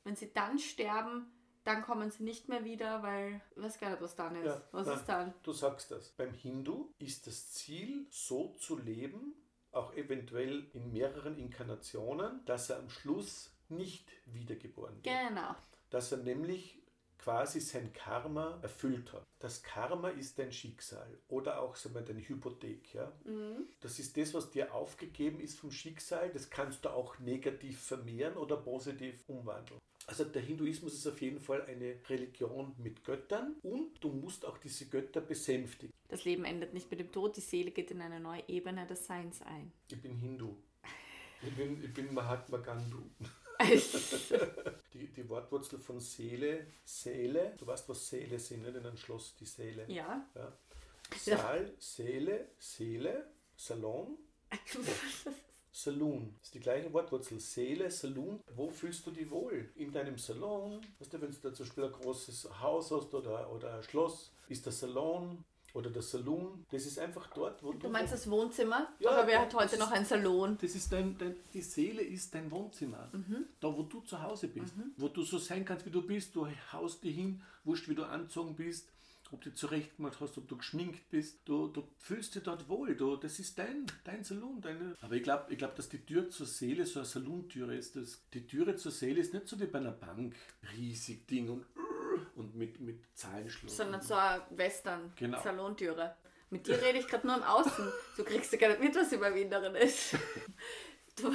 wenn sie dann sterben, dann kommen sie nicht mehr wieder, weil ich weiß gar nicht, was dann ist. Ja, was nein, ist dann? Du sagst das. Beim Hindu ist das Ziel, so zu leben, auch eventuell in mehreren Inkarnationen, dass er am Schluss nicht wiedergeboren wird. Genau. Dass er nämlich quasi sein Karma erfüllt hat. Das Karma ist dein Schicksal oder auch sagen wir, deine Hypothek. Ja? Mhm. Das ist das, was dir aufgegeben ist vom Schicksal. Das kannst du auch negativ vermehren oder positiv umwandeln. Also der Hinduismus ist auf jeden Fall eine Religion mit Göttern und du musst auch diese Götter besänftigen. Das Leben endet nicht mit dem Tod, die Seele geht in eine neue Ebene des Seins ein. Ich bin Hindu. Ich bin, ich bin Mahatma Gandhi. Die, die Wortwurzel von Seele, Seele, du weißt, was Seele sind, nicht? in einem Schloss die Seele. ja. Ja. Saal, Seele, Seele, Salon, Saloon. Das ist die gleiche Wortwurzel. Seele, Saloon. Wo fühlst du dich wohl? In deinem Salon? Weißt du, wenn du da zum Beispiel ein großes Haus hast oder, oder ein Schloss, ist der Salon oder der Saloon. Das ist einfach dort, wo du. Du meinst das Wohnzimmer? Ja, aber wer hat heute noch einen Salon? Das ist dein, dein, die Seele ist dein Wohnzimmer. Da, wo du zu Hause bist. Wo du so sein kannst, wie du bist. Du haust dich hin, wurscht, wie du angezogen bist. Ob du zurechtgemacht hast, ob du geschminkt bist. Du, du fühlst dich dort wohl. Du, das ist dein, dein Salon. Deine. Aber ich glaube, ich glaub, dass die Tür zur Seele so eine Salontüre ist. Das, die Türe zur Seele ist nicht so wie bei einer Bank. Riesig Ding und mit, mit Zahlenschluss. Sondern so eine Western Genau. Salontüre. Mit dir rede ich gerade nur im Außen. Du kriegst ja gar nicht mit, was in meinem Inneren ist. Du,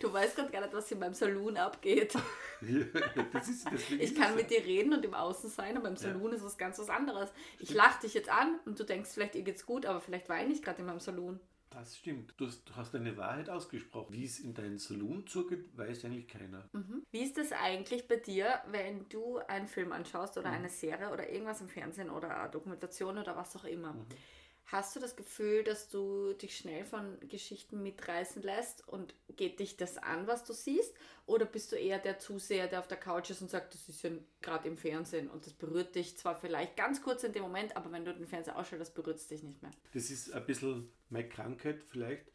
du weißt gerade gar nicht, was in meinem Saloon abgeht. ist, Ich kann es mit dir reden und im Außen sein, aber im Saloon ist was ganz was anderes. Ich lache dich jetzt an und du denkst, vielleicht ihr geht's gut, aber vielleicht weine ich gerade in meinem Saloon. Das stimmt. Du hast, du hast eine Wahrheit ausgesprochen. Wie es in deinen Saloon zugeht, weiß eigentlich keiner. Wie ist es eigentlich bei dir, wenn du einen Film anschaust oder eine Serie oder irgendwas im Fernsehen oder eine Dokumentation oder was auch immer? Hast du das Gefühl, dass du dich schnell von Geschichten mitreißen lässt und geht dich das an, was du siehst? Oder bist du eher der Zuseher, der auf der Couch ist und sagt, das ist ja gerade im Fernsehen und das berührt dich zwar vielleicht ganz kurz in dem Moment, aber wenn du den Fernseher ausschaltest, berührt es dich nicht mehr. Das ist ein bisschen meine Krankheit vielleicht,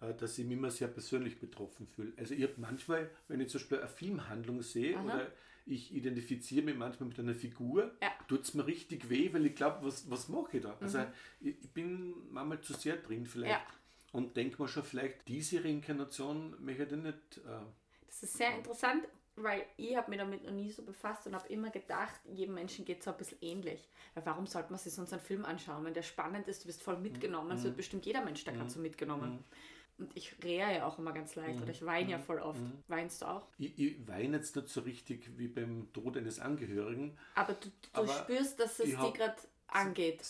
äh, dass ich mich immer sehr persönlich betroffen fühle. Also ich habe manchmal, wenn ich zum Beispiel eine Filmhandlung sehe Aha. oder ich identifiziere mich manchmal mit einer Figur, Ja. tut es mir richtig weh, weil ich glaube, was, was mache ich da? Also ich, ich bin manchmal zu sehr drin vielleicht. Mhm. Ja. Und denke mir schon, vielleicht diese Reinkarnation möchte ich nicht. Äh, Das ist sehr interessant, weil ich habe mich damit noch nie so befasst und habe immer gedacht, jedem Menschen geht es so ein bisschen ähnlich. Weil warum sollte man sich sonst einen Film anschauen? Wenn der spannend ist, du bist voll mitgenommen, es wird bestimmt jeder Mensch da gerade so mitgenommen. Und ich rehe ja auch immer ganz leicht oder ich weine ja voll oft. Weinst du auch? ich, ich weine jetzt nicht so richtig wie beim Tod eines Angehörigen. Aber du, du Aber spürst, dass es dir gerade angeht.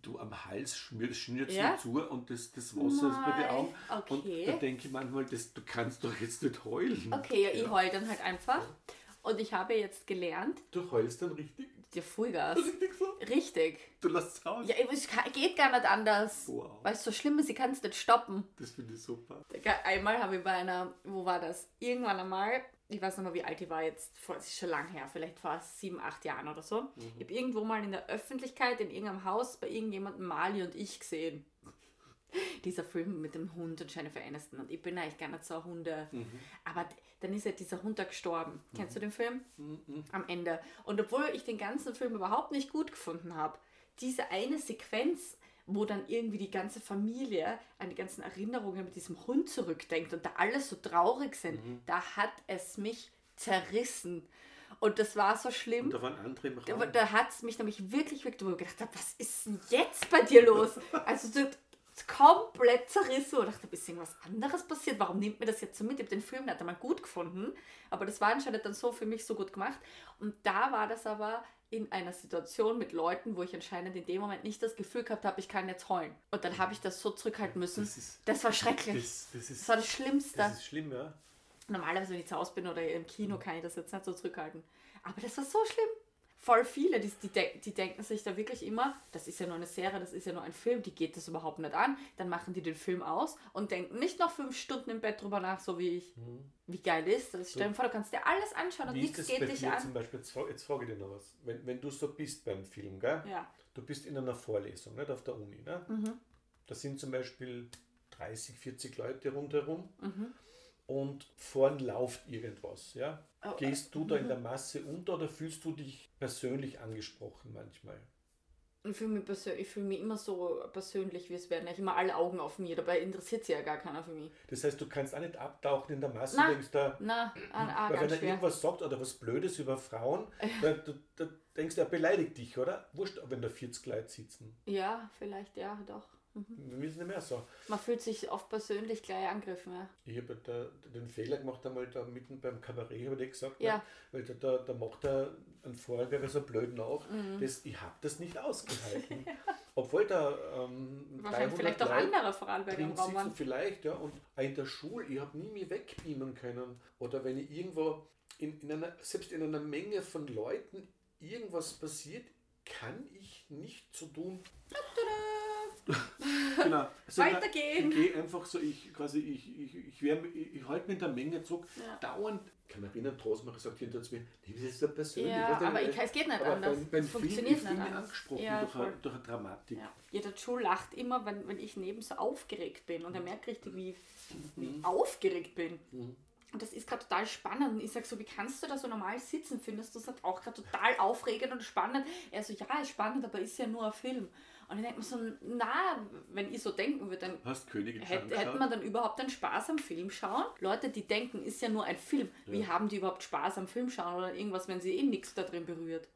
Du am Hals schmiert, schnürt Ja? ja? zu und das, das Wasser ist bei den Augen. okay. Und da denke ich manchmal, das, du kannst doch jetzt nicht heulen. Okay, ja, ich heul dann halt einfach. Und ich habe jetzt gelernt, Du heulst dann richtig? Dir Vollgas. Richtig so? Richtig. Du lässt es raus? Ja, es geht gar nicht anders. Wow. Weil es so schlimm ist, ich kann es nicht stoppen. Das finde ich super. Einmal habe ich bei einer, wo war das? Irgendwann einmal, ich weiß nicht mehr, wie alt ich war jetzt, vor, es ist schon lang her, vielleicht vor sieben, acht Jahren oder so. Ich habe irgendwo mal in der Öffentlichkeit, in irgendeinem Haus, bei irgendjemandem Mali und ich gesehen. Dieser Film mit dem Hund und Jennifer Aniston. Und ich bin eigentlich gar nicht so ein Hunde. Aber d- dann ist ja dieser Hund da gestorben. Kennst du den Film? Am Ende. Und obwohl ich den ganzen Film überhaupt nicht gut gefunden habe, diese eine Sequenz, wo dann irgendwie die ganze Familie an die ganzen Erinnerungen mit diesem Hund zurückdenkt und da alle so traurig sind, da hat es mich zerrissen. Und das war so schlimm. Und da waren andere im Da, Raum. da hat es mich nämlich wirklich weg, wo ich gedacht habe, was ist denn jetzt bei dir los? Also so komplett zerrissen und dachte, ist irgendwas anderes passiert? Warum nimmt mir das jetzt so mit? Ich habe den Film nicht einmal gut gefunden, aber das war anscheinend dann so für mich so gut gemacht. Und da war das aber in einer Situation mit Leuten, wo ich anscheinend in dem Moment nicht das Gefühl gehabt habe, ich kann jetzt heulen. Und dann habe ich das so zurückhalten müssen. Das ist- Das war schrecklich. Das, das, ist, Das war das Schlimmste. das ist schlimm, ja. Normalerweise, wenn ich zu Hause bin oder im Kino, kann ich das jetzt nicht so zurückhalten. Aber das war so schlimm. Voll viele, die, die, de- die denken sich da wirklich immer, das ist ja nur eine Serie, das ist ja nur ein Film, die geht das überhaupt nicht an. Dann machen die den Film aus und denken nicht noch fünf Stunden im Bett drüber nach, so wie ich. Wie geil ist das? Stell dir vor, du kannst dir alles anschauen und Wie nichts geht dich dir an. zum Beispiel? Jetzt, jetzt frage ich dich noch was. Wenn, wenn du so bist beim Film, gell? Ja. Du bist in einer Vorlesung, nicht auf der Uni. Ne? Mhm. Da sind zum Beispiel 30, 40 Leute rundherum Mhm. Und vorn läuft irgendwas. Ja? Oh, Gehst du da in der Masse unter oder fühlst du dich persönlich angesprochen manchmal? Ich fühle mich, ich fühl mich immer so persönlich, wie es wären eigentlich immer alle Augen auf mir. Dabei interessiert sich ja gar keiner für mich. Das heißt, du kannst auch nicht abtauchen in der Masse, Na, denkst da, Na, ah, ah, weil wenn er schwer. irgendwas sagt oder was Blödes über Frauen, da, da, da denkst du, er beleidigt dich, oder? Wurscht, wenn da 40 Leute sitzen. Ja, vielleicht, ja, doch. Mhm. Wir müssen nicht mehr so. Man fühlt sich oft persönlich gleich angegriffen. Ja. Ich habe da den Fehler gemacht, einmal da mitten beim Kabarett, habe ich gesagt, Ja. ne? weil da, da, da macht er einen Vorgänger so blöd nach. Mhm. Das, ich habe das nicht ausgehalten. Obwohl da ähm, Wahrscheinlich 300 vielleicht auch andere Vorarlberger im Raum waren. vielleicht, ja. Und in der Schule, ich habe nie mich wegbeamen können. Oder wenn ich irgendwo, in, in einer, selbst in einer Menge von Leuten irgendwas passiert, kann ich nicht so tun. genau. Also Weitergehen. Ich gehe einfach so, ich quasi, ich, ich, ich, wär, ich, ich halte mich in der Menge zurück. Ja. Dauernd, kann man erinnern, Trostmacher sagt hinter zu mir, das so persönlich. Ja, aber ich, es geht nicht anders. Beim, beim es Film, funktioniert ich fühle nicht anders. angesprochen Ja, durch, eine, durch eine Dramatik. Ja. Jeder Joe lacht immer, wenn, wenn ich neben so aufgeregt bin. Und er merkt richtig, wie, wie Mhm. aufgeregt bin. Und das ist gerade total spannend. Und ich sage so, wie kannst du da so normal sitzen? Findest du das nicht auch gerade total aufregend und spannend? Er so, ja, ist spannend, aber ist ja nur ein Film. Und ich denke mir so, na, wenn ich so denken würde, dann Hast Königin Hätte, hätte man dann überhaupt einen Spaß am Film schauen? Leute, die denken, ist ja nur ein Film. Wie haben die überhaupt Spaß am Film schauen oder irgendwas, wenn sie eh nichts da drin berührt?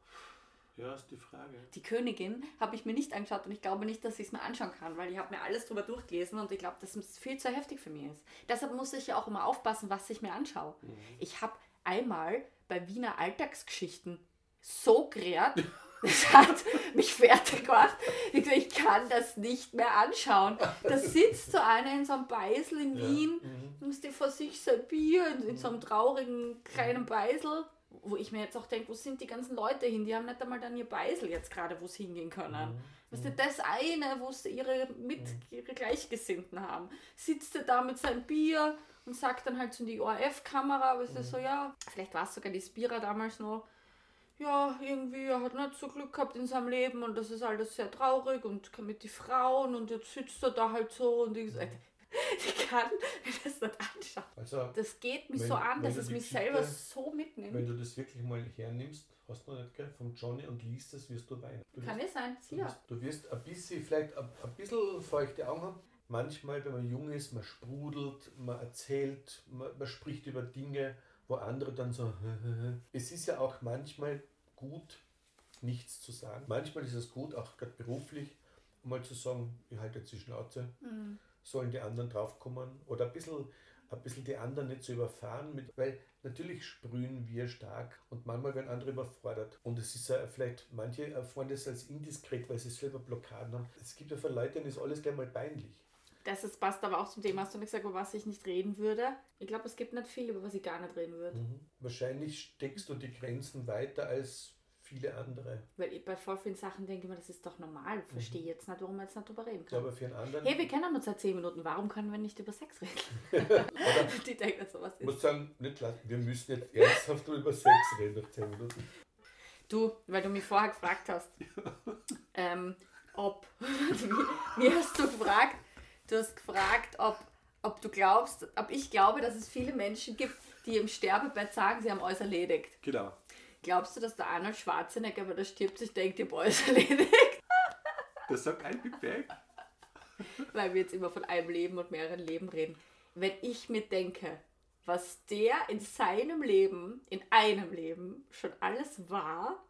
Ja, ist die Frage. Die Königin habe ich mir nicht angeschaut und ich glaube nicht, dass ich es mir anschauen kann, weil ich habe mir alles drüber durchgelesen und ich glaube, dass es viel zu heftig für mich ist. Deshalb muss ich ja auch immer aufpassen, was ich mir anschaue. Ich habe einmal bei Wiener Alltagsgeschichten so gerät, das hat mich fertig gemacht. Ich, gesagt, ich kann das nicht mehr anschauen. Da sitzt so einer in so einem Beisel in Wien, muss die vor sich sein Bier in, in so einem traurigen kleinen Beisel, wo ich mir jetzt auch denke, wo sind die ganzen Leute hin? Die haben nicht einmal dann ihr Beisel jetzt gerade, wo sie hingehen können. Weißt du, das eine, wo sie ihre, mit, ihre Gleichgesinnten haben, sitzt er da mit seinem Bier und sagt dann halt so in die ORF-Kamera, weißt du, so, ja, vielleicht war es sogar die Spira damals noch, ja, irgendwie, er hat nicht so Glück gehabt in seinem Leben und das ist alles sehr traurig und mit die Frauen und jetzt sitzt er da halt so und ich, ich kann mir das nicht anschauen. Also, Das geht mich Wenn- so an, dass du es mich Geschichte- selber so mitnimmt. wenn du das wirklich mal hernimmst, hast du noch nicht, gell, vom Johnny und liest das, wirst du weinen. Du Kann wirst, es sein, du, ja. wirst, du wirst ein bisschen, vielleicht ein, ein bisschen feuchte Augen haben. Manchmal, wenn man jung ist, man sprudelt, man erzählt, man, man spricht über Dinge, wo andere dann so. es ist ja auch manchmal gut, nichts zu sagen. Manchmal ist es gut, auch gerade beruflich, um mal zu sagen, ich halte jetzt die Schnauze. Mhm. sollen die anderen draufkommen oder ein bisschen, ein bisschen die anderen nicht zu überfahren, mit, weil natürlich sprühen wir stark und manchmal werden andere überfordert. Und es ist ja vielleicht, manche erfahren das als indiskret, weil sie selber Blockaden haben. Es gibt ja für Leute, denen ist alles gleich mal peinlich. Das ist, passt aber auch zum Thema, hast du nicht gesagt, über was ich nicht reden würde. Ich glaube, es gibt nicht viel, über was ich gar nicht reden würde. Wahrscheinlich steckst du die Grenzen weiter als viele andere. Weil ich bei voll vielen Sachen denke ich mir, das ist doch normal. Ich verstehe jetzt nicht, warum man jetzt nicht drüber reden Ja, kann. aber für einen anderen Hey, wir kennen uns seit 10 Minuten, warum können wir nicht über Sex reden? Die denken so, was ich muss ist. sagen, nicht lassen. wir müssen jetzt ernsthaft über Sex reden nach 10 Minuten. Du, weil du mich vorher gefragt hast, ähm, ob, wie hast du gefragt? Du hast gefragt, ob, ob du glaubst, ob ich glaube, dass es viele Menschen gibt, die im Sterbebett sagen, sie haben alles erledigt. Genau. Glaubst du, dass der Arnold Schwarzenegger, wenn er stirbt, sich denkt, ich habe alles erledigt? Das sagt ein Big Bang. Weil wir jetzt immer von einem Leben und mehreren Leben reden. Wenn ich mir denke, was der in seinem Leben, in einem Leben schon alles war,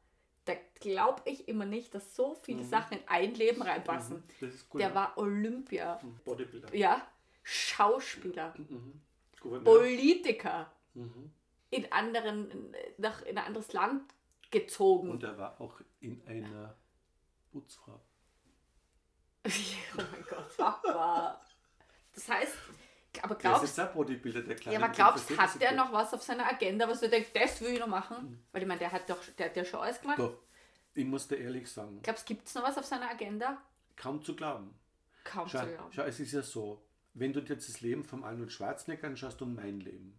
da glaube ich immer nicht, dass so viele Sachen in ein Leben reinpassen. Ist cool. Der war Olympia, Bodybuilder. ja, Schauspieler, Mhm. Gouverneur. Politiker, Mhm. in anderen, nach, in ein anderes Land gezogen. Und er war auch in einer Putzfrau. oh mein Gott, Papa. Das heißt, aber ist glaubst jetzt auch Bodybuilder, der kleine Ja, aber Kind, glaubst, versteht hat das der noch was auf seiner Agenda, was du denkst, das will ich noch machen? Weil ich meine, der hat doch, der hat ja schon alles gemacht. Doch, ich muss dir ehrlich sagen, Glaubst gibt es noch was auf seiner Agenda? kaum zu glauben. Kaum Schau, zu glauben. schau, es ist ja so, wenn du dir jetzt das Leben von Arnold Schwarzenegger anschaust und mein Leben.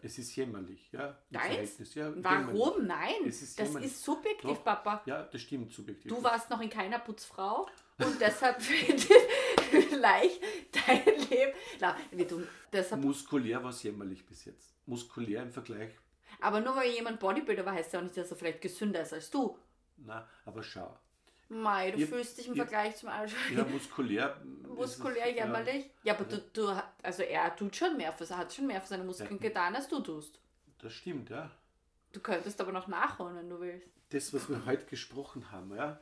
Es ist jämmerlich, ja. Mhm. Deins? Ja, jämmerlich. Warum? Nein, Es ist das jämmerlich. ist subjektiv, Doch. Papa. Ja, das stimmt subjektiv. Du warst noch in keiner Putzfrau und deshalb vielleicht dein Leben. Na, wie du, deshalb, Muskulär war es jämmerlich bis jetzt. Muskulär im Vergleich, aber nur weil jemand Bodybuilder war, heißt ja auch nicht, dass er vielleicht gesünder ist als du. na, aber schau. Mei, du Ihr- fühlst dich im ihr- Vergleich zum Arsch. Ja, muskulär. muskulär es, ja, jämmerlich. Ja, aber du, du, also er tut schon mehr für, er hat schon mehr für seine Muskeln Ja. getan, als du tust. Das stimmt, ja. Du könntest aber noch nachholen, wenn du willst. das, was wir heute gesprochen haben, ja,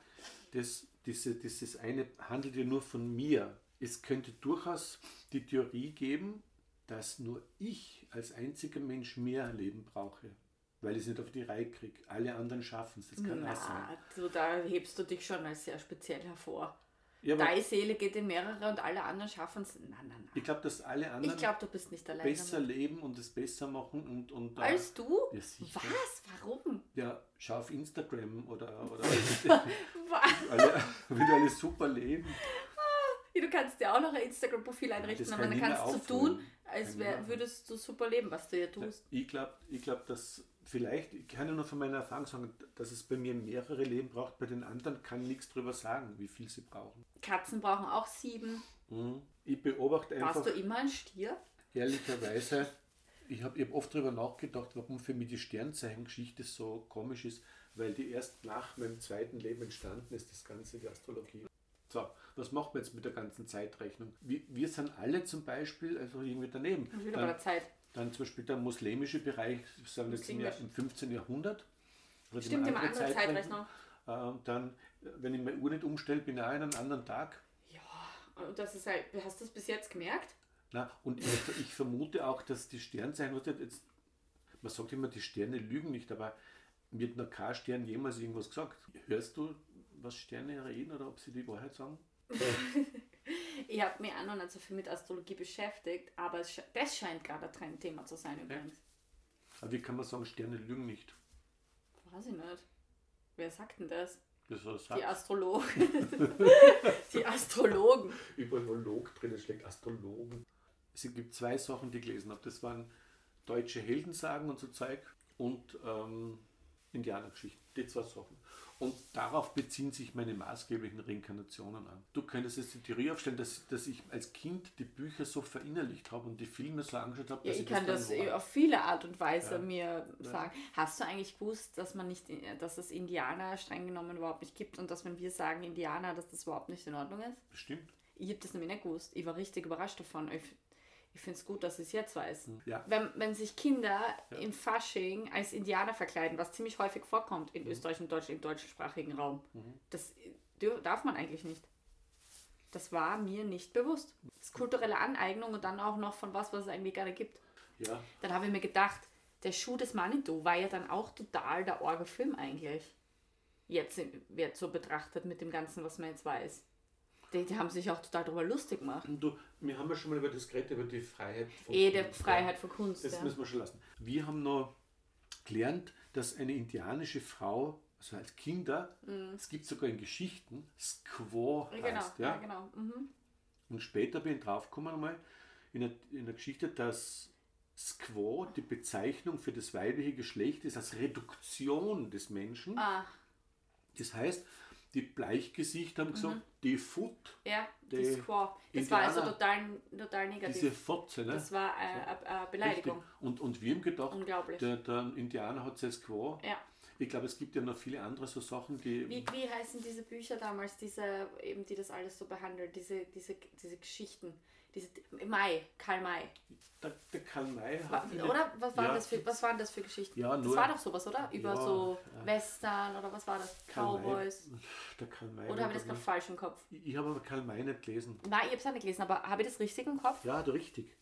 das, diese, dieses eine handelt ja nur von mir. Es könnte durchaus die Theorie geben, dass nur ich als einziger Mensch mehr Leben brauche, weil ich es nicht auf die Reihe kriege. Alle anderen schaffen es, das kann auch sein. Na, du, da hebst du dich schon als sehr speziell hervor. Ja, Deine Seele geht in mehrere und alle anderen schaffen es. Nein, nein, nein. ich glaube, dass alle anderen allein. besser damit. leben und es besser machen und, und da- Als du? Ja, sicher. Was? Warum? ja, schau auf Instagram oder, oder Was? alle, wie du alle super leben. Du kannst dir auch noch ein Instagram-Profil einrichten, das aber kann dann kannst du tun, als wär, würdest du super leben, was du ja tust. Ich glaube, ich glaub, dass vielleicht, ich kann ja nur von meiner Erfahrung sagen, dass es bei mir mehrere Leben braucht, bei den anderen kann ich nichts drüber sagen, wie viel sie brauchen. Katzen brauchen auch sieben. Mhm. Ich beobachte einfach Warst du immer ein Stier? ehrlicherweise, ich habe hab oft darüber nachgedacht, warum für mich die Sternzeichengeschichte so komisch ist, weil die erst nach meinem zweiten Leben entstanden ist, das Ganze, die Astrologie. So, was macht man jetzt mit der ganzen Zeitrechnung? Wir, wir sind alle zum Beispiel, also irgendwie daneben. Bin wieder bei Dann, der Zeit. dann zum Beispiel der muslimische Bereich, sagen wir jetzt im, Jahr, im 15. Jahrhundert. Oder Stimmt, immer andere Zeitrechnung. Zeitrechnung. Äh, und dann, wenn ich meine Uhr nicht umstelle, bin ich auch in einem anderen Tag. Ja, und das ist halt, hast du das bis jetzt gemerkt? Na, und ich, vermute auch, dass die Sternzeichen, was jetzt, man sagt immer, die Sterne lügen nicht, aber mir hat noch kein Stern jemals irgendwas gesagt. Hörst du, was Sterne reden oder ob sie die Wahrheit sagen? Ich habe mich auch noch nicht so viel mit Astrologie beschäftigt, aber das scheint gerade ein Trendthema zu sein übrigens. Aber wie kann man sagen, Sterne lügen nicht? Weiß ich nicht. Wer sagt denn das? Das was Die. Astrologen. die Astrologen. Überall nur Log drin, es schlägt Astrologen. Es gibt zwei Sachen, die ich gelesen habe. Das waren deutsche Heldensagen und so Zeug und ähm, Indianergeschichten. Die zwei Sachen. Und darauf beziehen sich meine maßgeblichen Reinkarnationen an. Du könntest jetzt die Theorie aufstellen, dass, dass ich als Kind die Bücher so verinnerlicht habe und die Filme so angeschaut habe, Ja, dass ich kann das war. auf viele Art und Weise Ja. mir sagen. Hast du eigentlich gewusst, dass man nicht, dass es Indianer streng genommen überhaupt nicht gibt und dass wenn wir sagen Indianer, dass das überhaupt nicht in Ordnung ist? Bestimmt. Ich habe das nämlich nicht gewusst. Ich war richtig überrascht davon. Ich, ich finde es gut, dass ich es jetzt weiß. Ja. Wenn, wenn sich Kinder Ja. im Fasching als Indianer verkleiden, was ziemlich häufig vorkommt Mhm. in Österreich und Deutschland, im deutschsprachigen Raum, das dür- darf man eigentlich nicht. Das war mir nicht bewusst. Das ist kulturelle Aneignung und dann auch noch von was, was es eigentlich nicht gibt. Ja, Dann habe ich mir gedacht, der Schuh des Manitou war ja dann auch total der Orgel-Film eigentlich. Jetzt wird so betrachtet mit dem Ganzen, was man jetzt weiß. Die, die haben sich auch total darüber lustig gemacht. und du, wir haben ja schon mal über das geredet, über die Freiheit von Eh, der Kunst, Freiheit für Kunst. Das ja. müssen wir schon lassen. Wir haben noch gelernt, dass eine indianische Frau, also als Kinder, es gibt sogar in Geschichten, Squaw Mhm. Genau, heißt. ja, Ja? genau. Mhm. Und später bin ich draufgekommen einmal in der, in der Geschichte, dass Squaw die Bezeichnung für das weibliche Geschlecht ist als Reduktion des Menschen. Ah, Das heißt, die Bleichgesichter haben gesagt, die Foot, ja, die. Das war also total, total negativ. diese Fotze, ne? das war äh, eine, eine Beleidigung. Richtig. Und, und wir haben gedacht, der, der Indianer hat sein Squaw. Ja. Ich glaube, es gibt ja noch viele andere so Sachen, die. Wie, wie heißen diese Bücher damals, diese, eben, die das alles so behandeln, diese, diese, diese Geschichten? Diese, Mai, Karl May. Der, der Karl May hat oder? Was waren, Ja. das für, was waren das für Geschichten? Ja, das nur- war doch sowas, oder? Über Ja, so. Western oder was war das? Karl May- Cowboys. Der Karl May. Oder habe ich das gerade falsch im Kopf? Ich, ich habe aber Karl May nicht gelesen. Nein, ich habe es auch nicht gelesen, aber habe ich das richtig im Kopf? Ja, du richtig.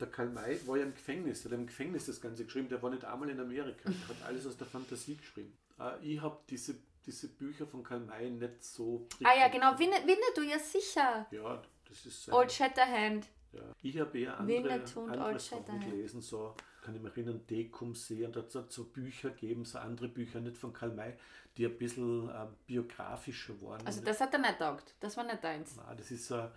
Der Karl May war ja im Gefängnis, der hat im Gefängnis das Ganze geschrieben, der war nicht einmal in Amerika, der hat alles aus der Fantasie geschrieben. Äh, Ich habe diese, diese Bücher von Karl May nicht so. Ah ja, genau, Winne- Winnetou, ja sicher. Ja, das ist Old Shatterhand. Ja. Ich habe eher andere, andere Sachen gelesen, so kann ich mich erinnern, Dekum See und da hat es so Bücher gegeben, so andere Bücher, nicht von Karl May, die ein bisschen äh, biografischer waren. Also das hat er nicht taugt. Das war nicht deins. Nein, das ist so,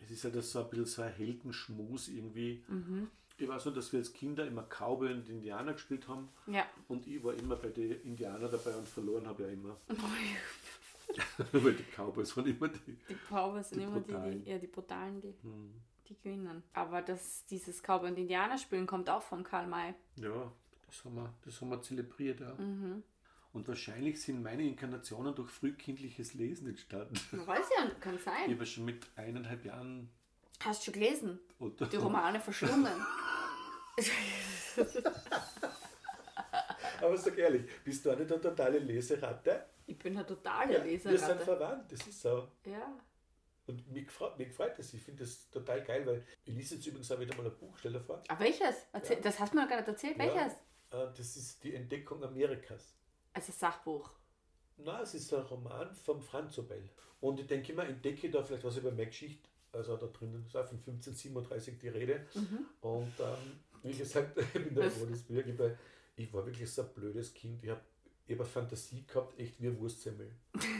es ist ja das so ein bisschen so ein Heldenschmus irgendwie. Mhm. Ich weiß nur, dass wir als Kinder immer Cowboy und Indianer gespielt haben Ja. und ich war immer bei den Indianern dabei und verloren habe ja immer. Weil die Cowboys waren immer die. Die Cowboys sind Die immer die, Brutalen. die, ja, die Brutalen, die, Hm. die gewinnen. Aber das, dieses Cowboy und Indianer spielen kommt auch von Karl May. Ja, das haben wir, das haben wir zelebriert, ja. Mhm. Und wahrscheinlich sind meine Inkarnationen durch frühkindliches Lesen entstanden. Man weiß ja, kann Ich sein. habe schon mit eineinhalb Jahren Hast du schon gelesen? oder Die Romane verschlungen. Aber sag ehrlich, bist du auch nicht eine totale Leseratte? Ich bin eine totale wir sind Leseratte. verwandt, das ist so. Ja. Und mich gefreut, mich gefreut das. Ich finde das total geil, weil ich lese jetzt übrigens auch wieder mal ein Buch, stell dir vor. Aber welches? Erzähl, Ja. Das hast du mir noch gar nicht erzählt. Ja. Welches? Äh, Das ist die Entdeckung Amerikas. Also Sachbuch. Na, es ist ein Roman vom Franz Obel. Und ich denke immer, entdecke da vielleicht was über meine Geschichte. Also da drinnen ist auch von 1537 die Rede. Und ähm, wie gesagt, ich bin der war- ich war wirklich so ein blödes Kind. Ich habe ich hab eine Fantasie gehabt, echt wie ein Wurstsemmel.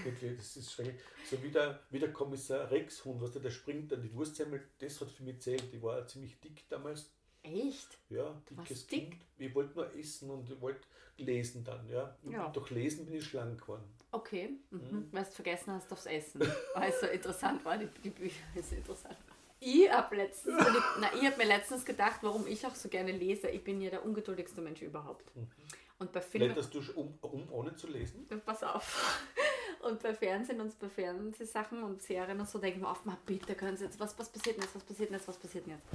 wirklich, das ist schrecklich. So wie der, wie der Kommissar Rex-Hund, weißt du, der springt an die Wurstsemmel, das hat für mich zählt. Ich war ziemlich dick damals. Echt? Ja, dickes dick? Kind. Ich wollte nur essen und ich wollte lesen dann, ja. Ja. Durch Lesen bin ich schlank geworden. Okay. Mhm. Weil du vergessen hast aufs Essen. Also interessant war, die, die Bücher ist interessant. Ich habe letztens, na, ich hab mir letztens gedacht, warum ich auch so gerne lese. Ich bin ja der ungeduldigste Mensch überhaupt. Und bei Filmen. Blätterst du um, um, ohne zu lesen? Pass auf. Und bei Fernsehen und bei Fernsehsachen und Serien und so denke ich mir oft mal, bitte können Sie jetzt, was, was passiert denn jetzt, was passiert denn jetzt, was passiert denn jetzt?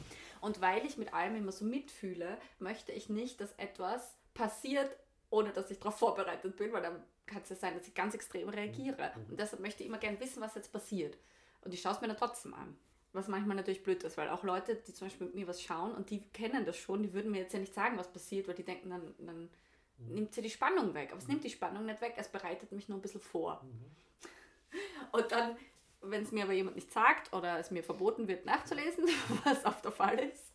Und weil ich mit allem immer so mitfühle, möchte ich nicht, dass etwas passiert, ohne dass ich darauf vorbereitet bin, weil dann kann es ja sein, dass ich ganz extrem reagiere. Und deshalb möchte ich immer gerne wissen, was jetzt passiert. Und ich schaue es mir dann trotzdem an. Was manchmal natürlich blöd ist, weil auch Leute, die zum Beispiel mit mir was schauen und die kennen das schon, die würden mir jetzt ja nicht sagen, was passiert, weil die denken, dann, dann nimmt sie die Spannung weg. Aber es nimmt die Spannung nicht weg, es bereitet mich nur ein bisschen vor. Und dann, wenn es mir aber jemand nicht sagt oder es mir verboten wird nachzulesen, was oft der Fall ist,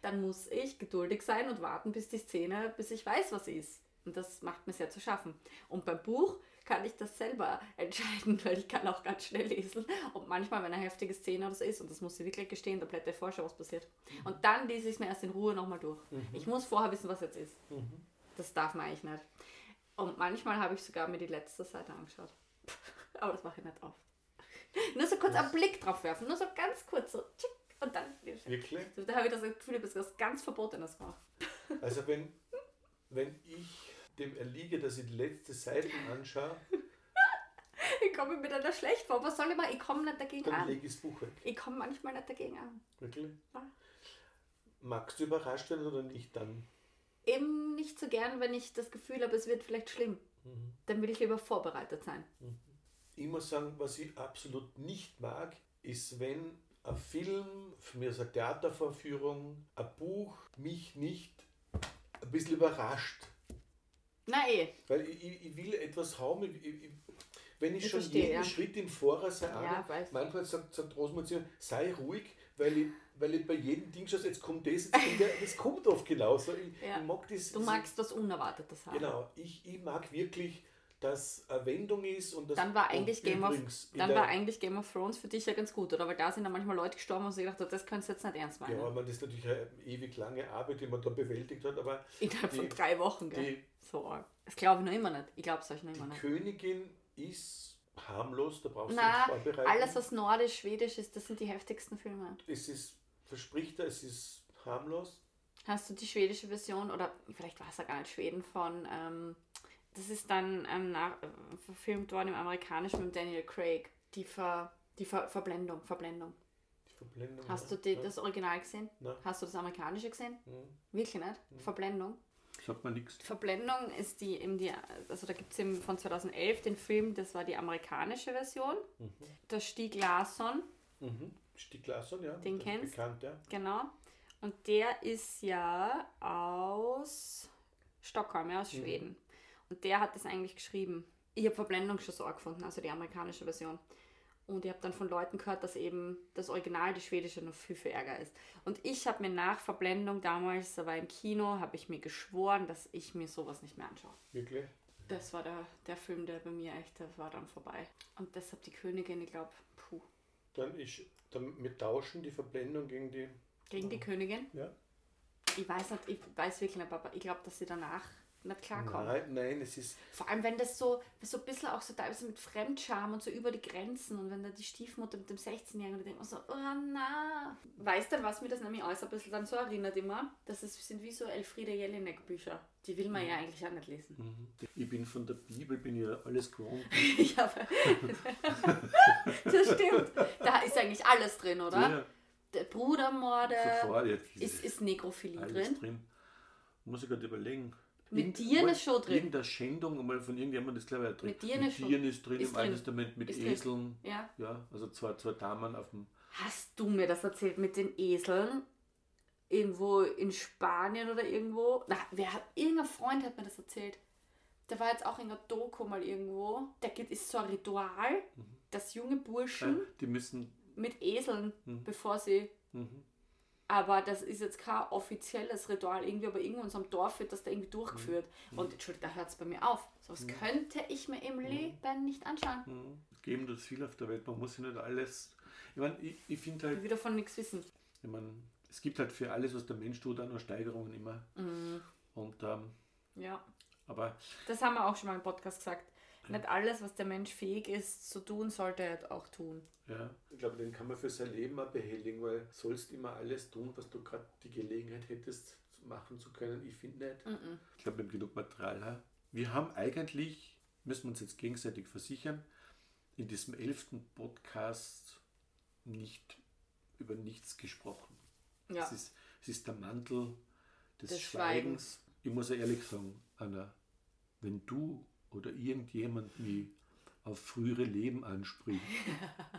dann muss ich geduldig sein und warten, bis die Szene, bis ich weiß, was ist. Und das macht mir sehr zu schaffen. Und beim Buch kann ich das selber entscheiden, weil ich kann auch ganz schnell lesen. Und manchmal, wenn eine heftige Szene oder so ist, und das muss ich wirklich gestehen, da ich vorher schon, was passiert. Und dann lese ich es mir erst in Ruhe nochmal durch. Ich muss vorher wissen, was jetzt ist. Das darf man eigentlich nicht. Und manchmal habe ich sogar mir die letzte Seite angeschaut. Aber das mache ich nicht oft. Nur so kurz einen Blick drauf werfen, nur so ganz kurz, so tschick, und dann. Wirklich? Da habe ich das Gefühl, ich habe was ganz Verbotenes gemacht. Also wenn, wenn ich dem erliege, dass ich die letzte Seite anschaue, Ich komme mir dann da schlecht vor. Was soll ich machen? Ich komme nicht dagegen dann an. lege ich das Buch weg. Ich komme manchmal nicht dagegen an. Wirklich? Ja. Magst du überrascht werden oder nicht dann? Eben nicht so gern, wenn ich das Gefühl habe, es wird vielleicht schlimm. Dann will ich lieber vorbereitet sein. Ich muss sagen, was ich absolut nicht mag, ist, wenn ein Film, für mich ist eine Theatervorführung, ein Buch mich nicht ein bisschen überrascht. Na eh. Weil ich, ich, will etwas haben, ich, ich, wenn ich, Ich schon verstehe, jeden ja. Schritt im Voraus Ja, erahne, weiß. manchmal sagt, sagt mir, sei ruhig, weil ich, weil ich bei jedem Ding schon, jetzt kommt das, jetzt kommt der, das kommt oft genauso. Ich, Ja. ich mag das. Du magst was Unerwartetes haben. Genau, ich, ich mag wirklich, dass eine Wendung ist und das. Dann war eigentlich Game of dann war eigentlich Game of Thrones für dich ja ganz gut, oder? Weil da sind dann manchmal Leute gestorben und sie gedacht, das könntest du jetzt nicht ernst meinen. Ja, man, das ist natürlich eine ewig lange Arbeit, die man da bewältigt hat, aber Innerhalb von die- drei Wochen, gell? die, So arg. Das glaube ich noch immer nicht. Ich glaube es euch noch immer die nicht. Königin ist harmlos, da brauchst du Na, nicht vorbereiten. alles was nordisch, schwedisch ist, das sind die heftigsten Filme. Es ist, verspricht er, es ist harmlos. Hast du die schwedische Version oder vielleicht war es ja gar nicht Schweden von ähm, das ist dann ähm, nach, äh, verfilmt worden im amerikanischen mit Daniel Craig. Die, Ver, die Ver, Verblendung, Verblendung. Die Verblendung. Hast du ja. die, Ja. das Original gesehen? Nein. Hast du das amerikanische gesehen? Mhm. Wirklich nicht? Verblendung. Sagt man nichts. Verblendung ist die, eben die also da gibt es von 2011 den Film, das war die amerikanische Version. Der Stieg Larsson, Mhm. Stieg Larsson, ja. Den kennst? Bekannt, ja. genau. Und der ist ja aus Stockholm, ja, aus Schweden. Und der hat das eigentlich geschrieben. Ich habe Verblendung schon so gefunden, also die amerikanische Version. Und ich habe dann von Leuten gehört, dass eben das Original, die schwedische, noch viel, viel ärger ist. Und ich habe mir nach Verblendung damals, da war im Kino, habe ich mir geschworen, dass ich mir sowas nicht mehr anschaue. Wirklich? Das war der, der Film, der bei mir echt, das war dann vorbei. Und deshalb die Königin, ich glaube, puh. Dann ist, dann, wir tauschen die Verblendung gegen die. Gegen die Königin? Ja. Ich weiß nicht, ich weiß wirklich nicht, aber ich glaube, dass sie danach nicht klarkommen. Nein, nein, es ist. Vor allem, wenn das so, so ein bisschen auch so teilweise mit Fremdscham und so über die Grenzen und wenn da die Stiefmutter mit dem 16-Jährigen, da denkt man so, oh na. Weißt du, was mir das nämlich alles ein bisschen dann so erinnert immer? Das ist, sind wie so Elfriede Jelinek Bücher. Die will man ja eigentlich auch nicht lesen. Mhm. Ich bin von der Bibel, bin ja alles gewohnt. ja, aber das stimmt. Da ist eigentlich alles drin, oder? Ja, Der Brudermorde, sofort jetzt. ist, ist Nekrophilie alles drin. drin. Muss ich gerade überlegen. Mit Tieren ist schon drin. Irgendeine Schändung einmal von irgendjemandem ist glaube ich auch drin. Mit Tieren ist schon- Tieren ist drin ist im Alten. Testament mit Ist drin. Eseln. Ja. Ja, also zwei, zwei Damen auf dem. Hast du mir das erzählt mit den Eseln? Irgendwo in Spanien oder irgendwo? Na, wer hat, irgendein Freund hat mir das erzählt. Da war jetzt auch in der Doku mal irgendwo. Da gibt ist so ein Ritual, dass junge Burschen Äh, die müssen. mit Eseln, Mhm. bevor sie. Mhm. Aber das ist jetzt kein offizielles Ritual, irgendwie, aber irgendwo in unserem Dorf wird das da irgendwie durchgeführt. Mhm. Und Entschuldigung, da hört es bei mir auf. So was könnte ich mir im Leben nicht anschauen. Mhm. Geben das viel auf der Welt. Man muss sich nicht alles. Ich meine, ich, ich finde halt. Ich will davon nichts wissen. Ich meine, es gibt halt für alles, was der Mensch tut, auch noch Steigerungen immer. Mhm. Und, ähm, Ja. aber Das haben wir auch schon mal im Podcast gesagt. Nicht alles, was der Mensch fähig ist zu tun, sollte er auch tun. ja, ich glaube, den kann man für sein Leben auch behelligen, weil sollst immer alles tun, was du gerade die Gelegenheit hättest, machen zu können. Ich finde nicht. Mhm. Ich glaube, wir haben genug Material. Wir haben eigentlich, müssen wir uns jetzt gegenseitig versichern, in diesem elften Podcast nicht über nichts gesprochen. Ja. Es, ist, es ist der Mantel des, Des Schweigens. Ich muss ja ehrlich sagen, Anna, wenn du oder irgendjemand mich auf frühere Leben anspricht,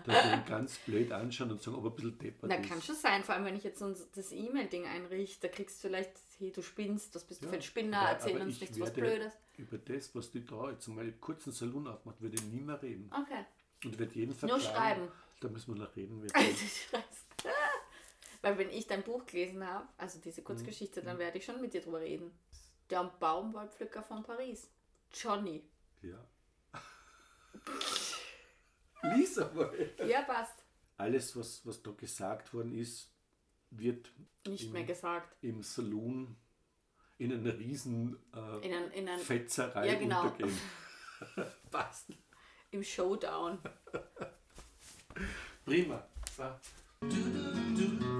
würde ich ganz blöd anschauen und sagen, ob er ein bisschen deppert Na, ist. kann schon sein, vor allem wenn ich jetzt das E-Mail-Ding einrichte, da kriegst du vielleicht, hey, du spinnst, das bist du Ja, für ein Spinner, aber- erzähl aber uns ich nichts was Blödes. Über das, was du da jetzt mal einen kurzen Salon aufmacht, würde ich nie mehr reden. Okay. Und wird jeden Nur schreiben. Da müssen wir noch reden. Wir. Weil wenn ich dein Buch gelesen habe, also diese Kurzgeschichte, Mhm. dann werde ich schon mit dir drüber reden. Der Baumwollpflücker von Paris. Johnny. ja. Lies einmal. Ja, passt. Alles, was, was da gesagt worden ist, wird Nicht im, mehr gesagt. im Saloon in einer riesen äh, In ein, in ein, Fetzerei Ja, genau. untergehen. Passt. Im Showdown. Prima. So.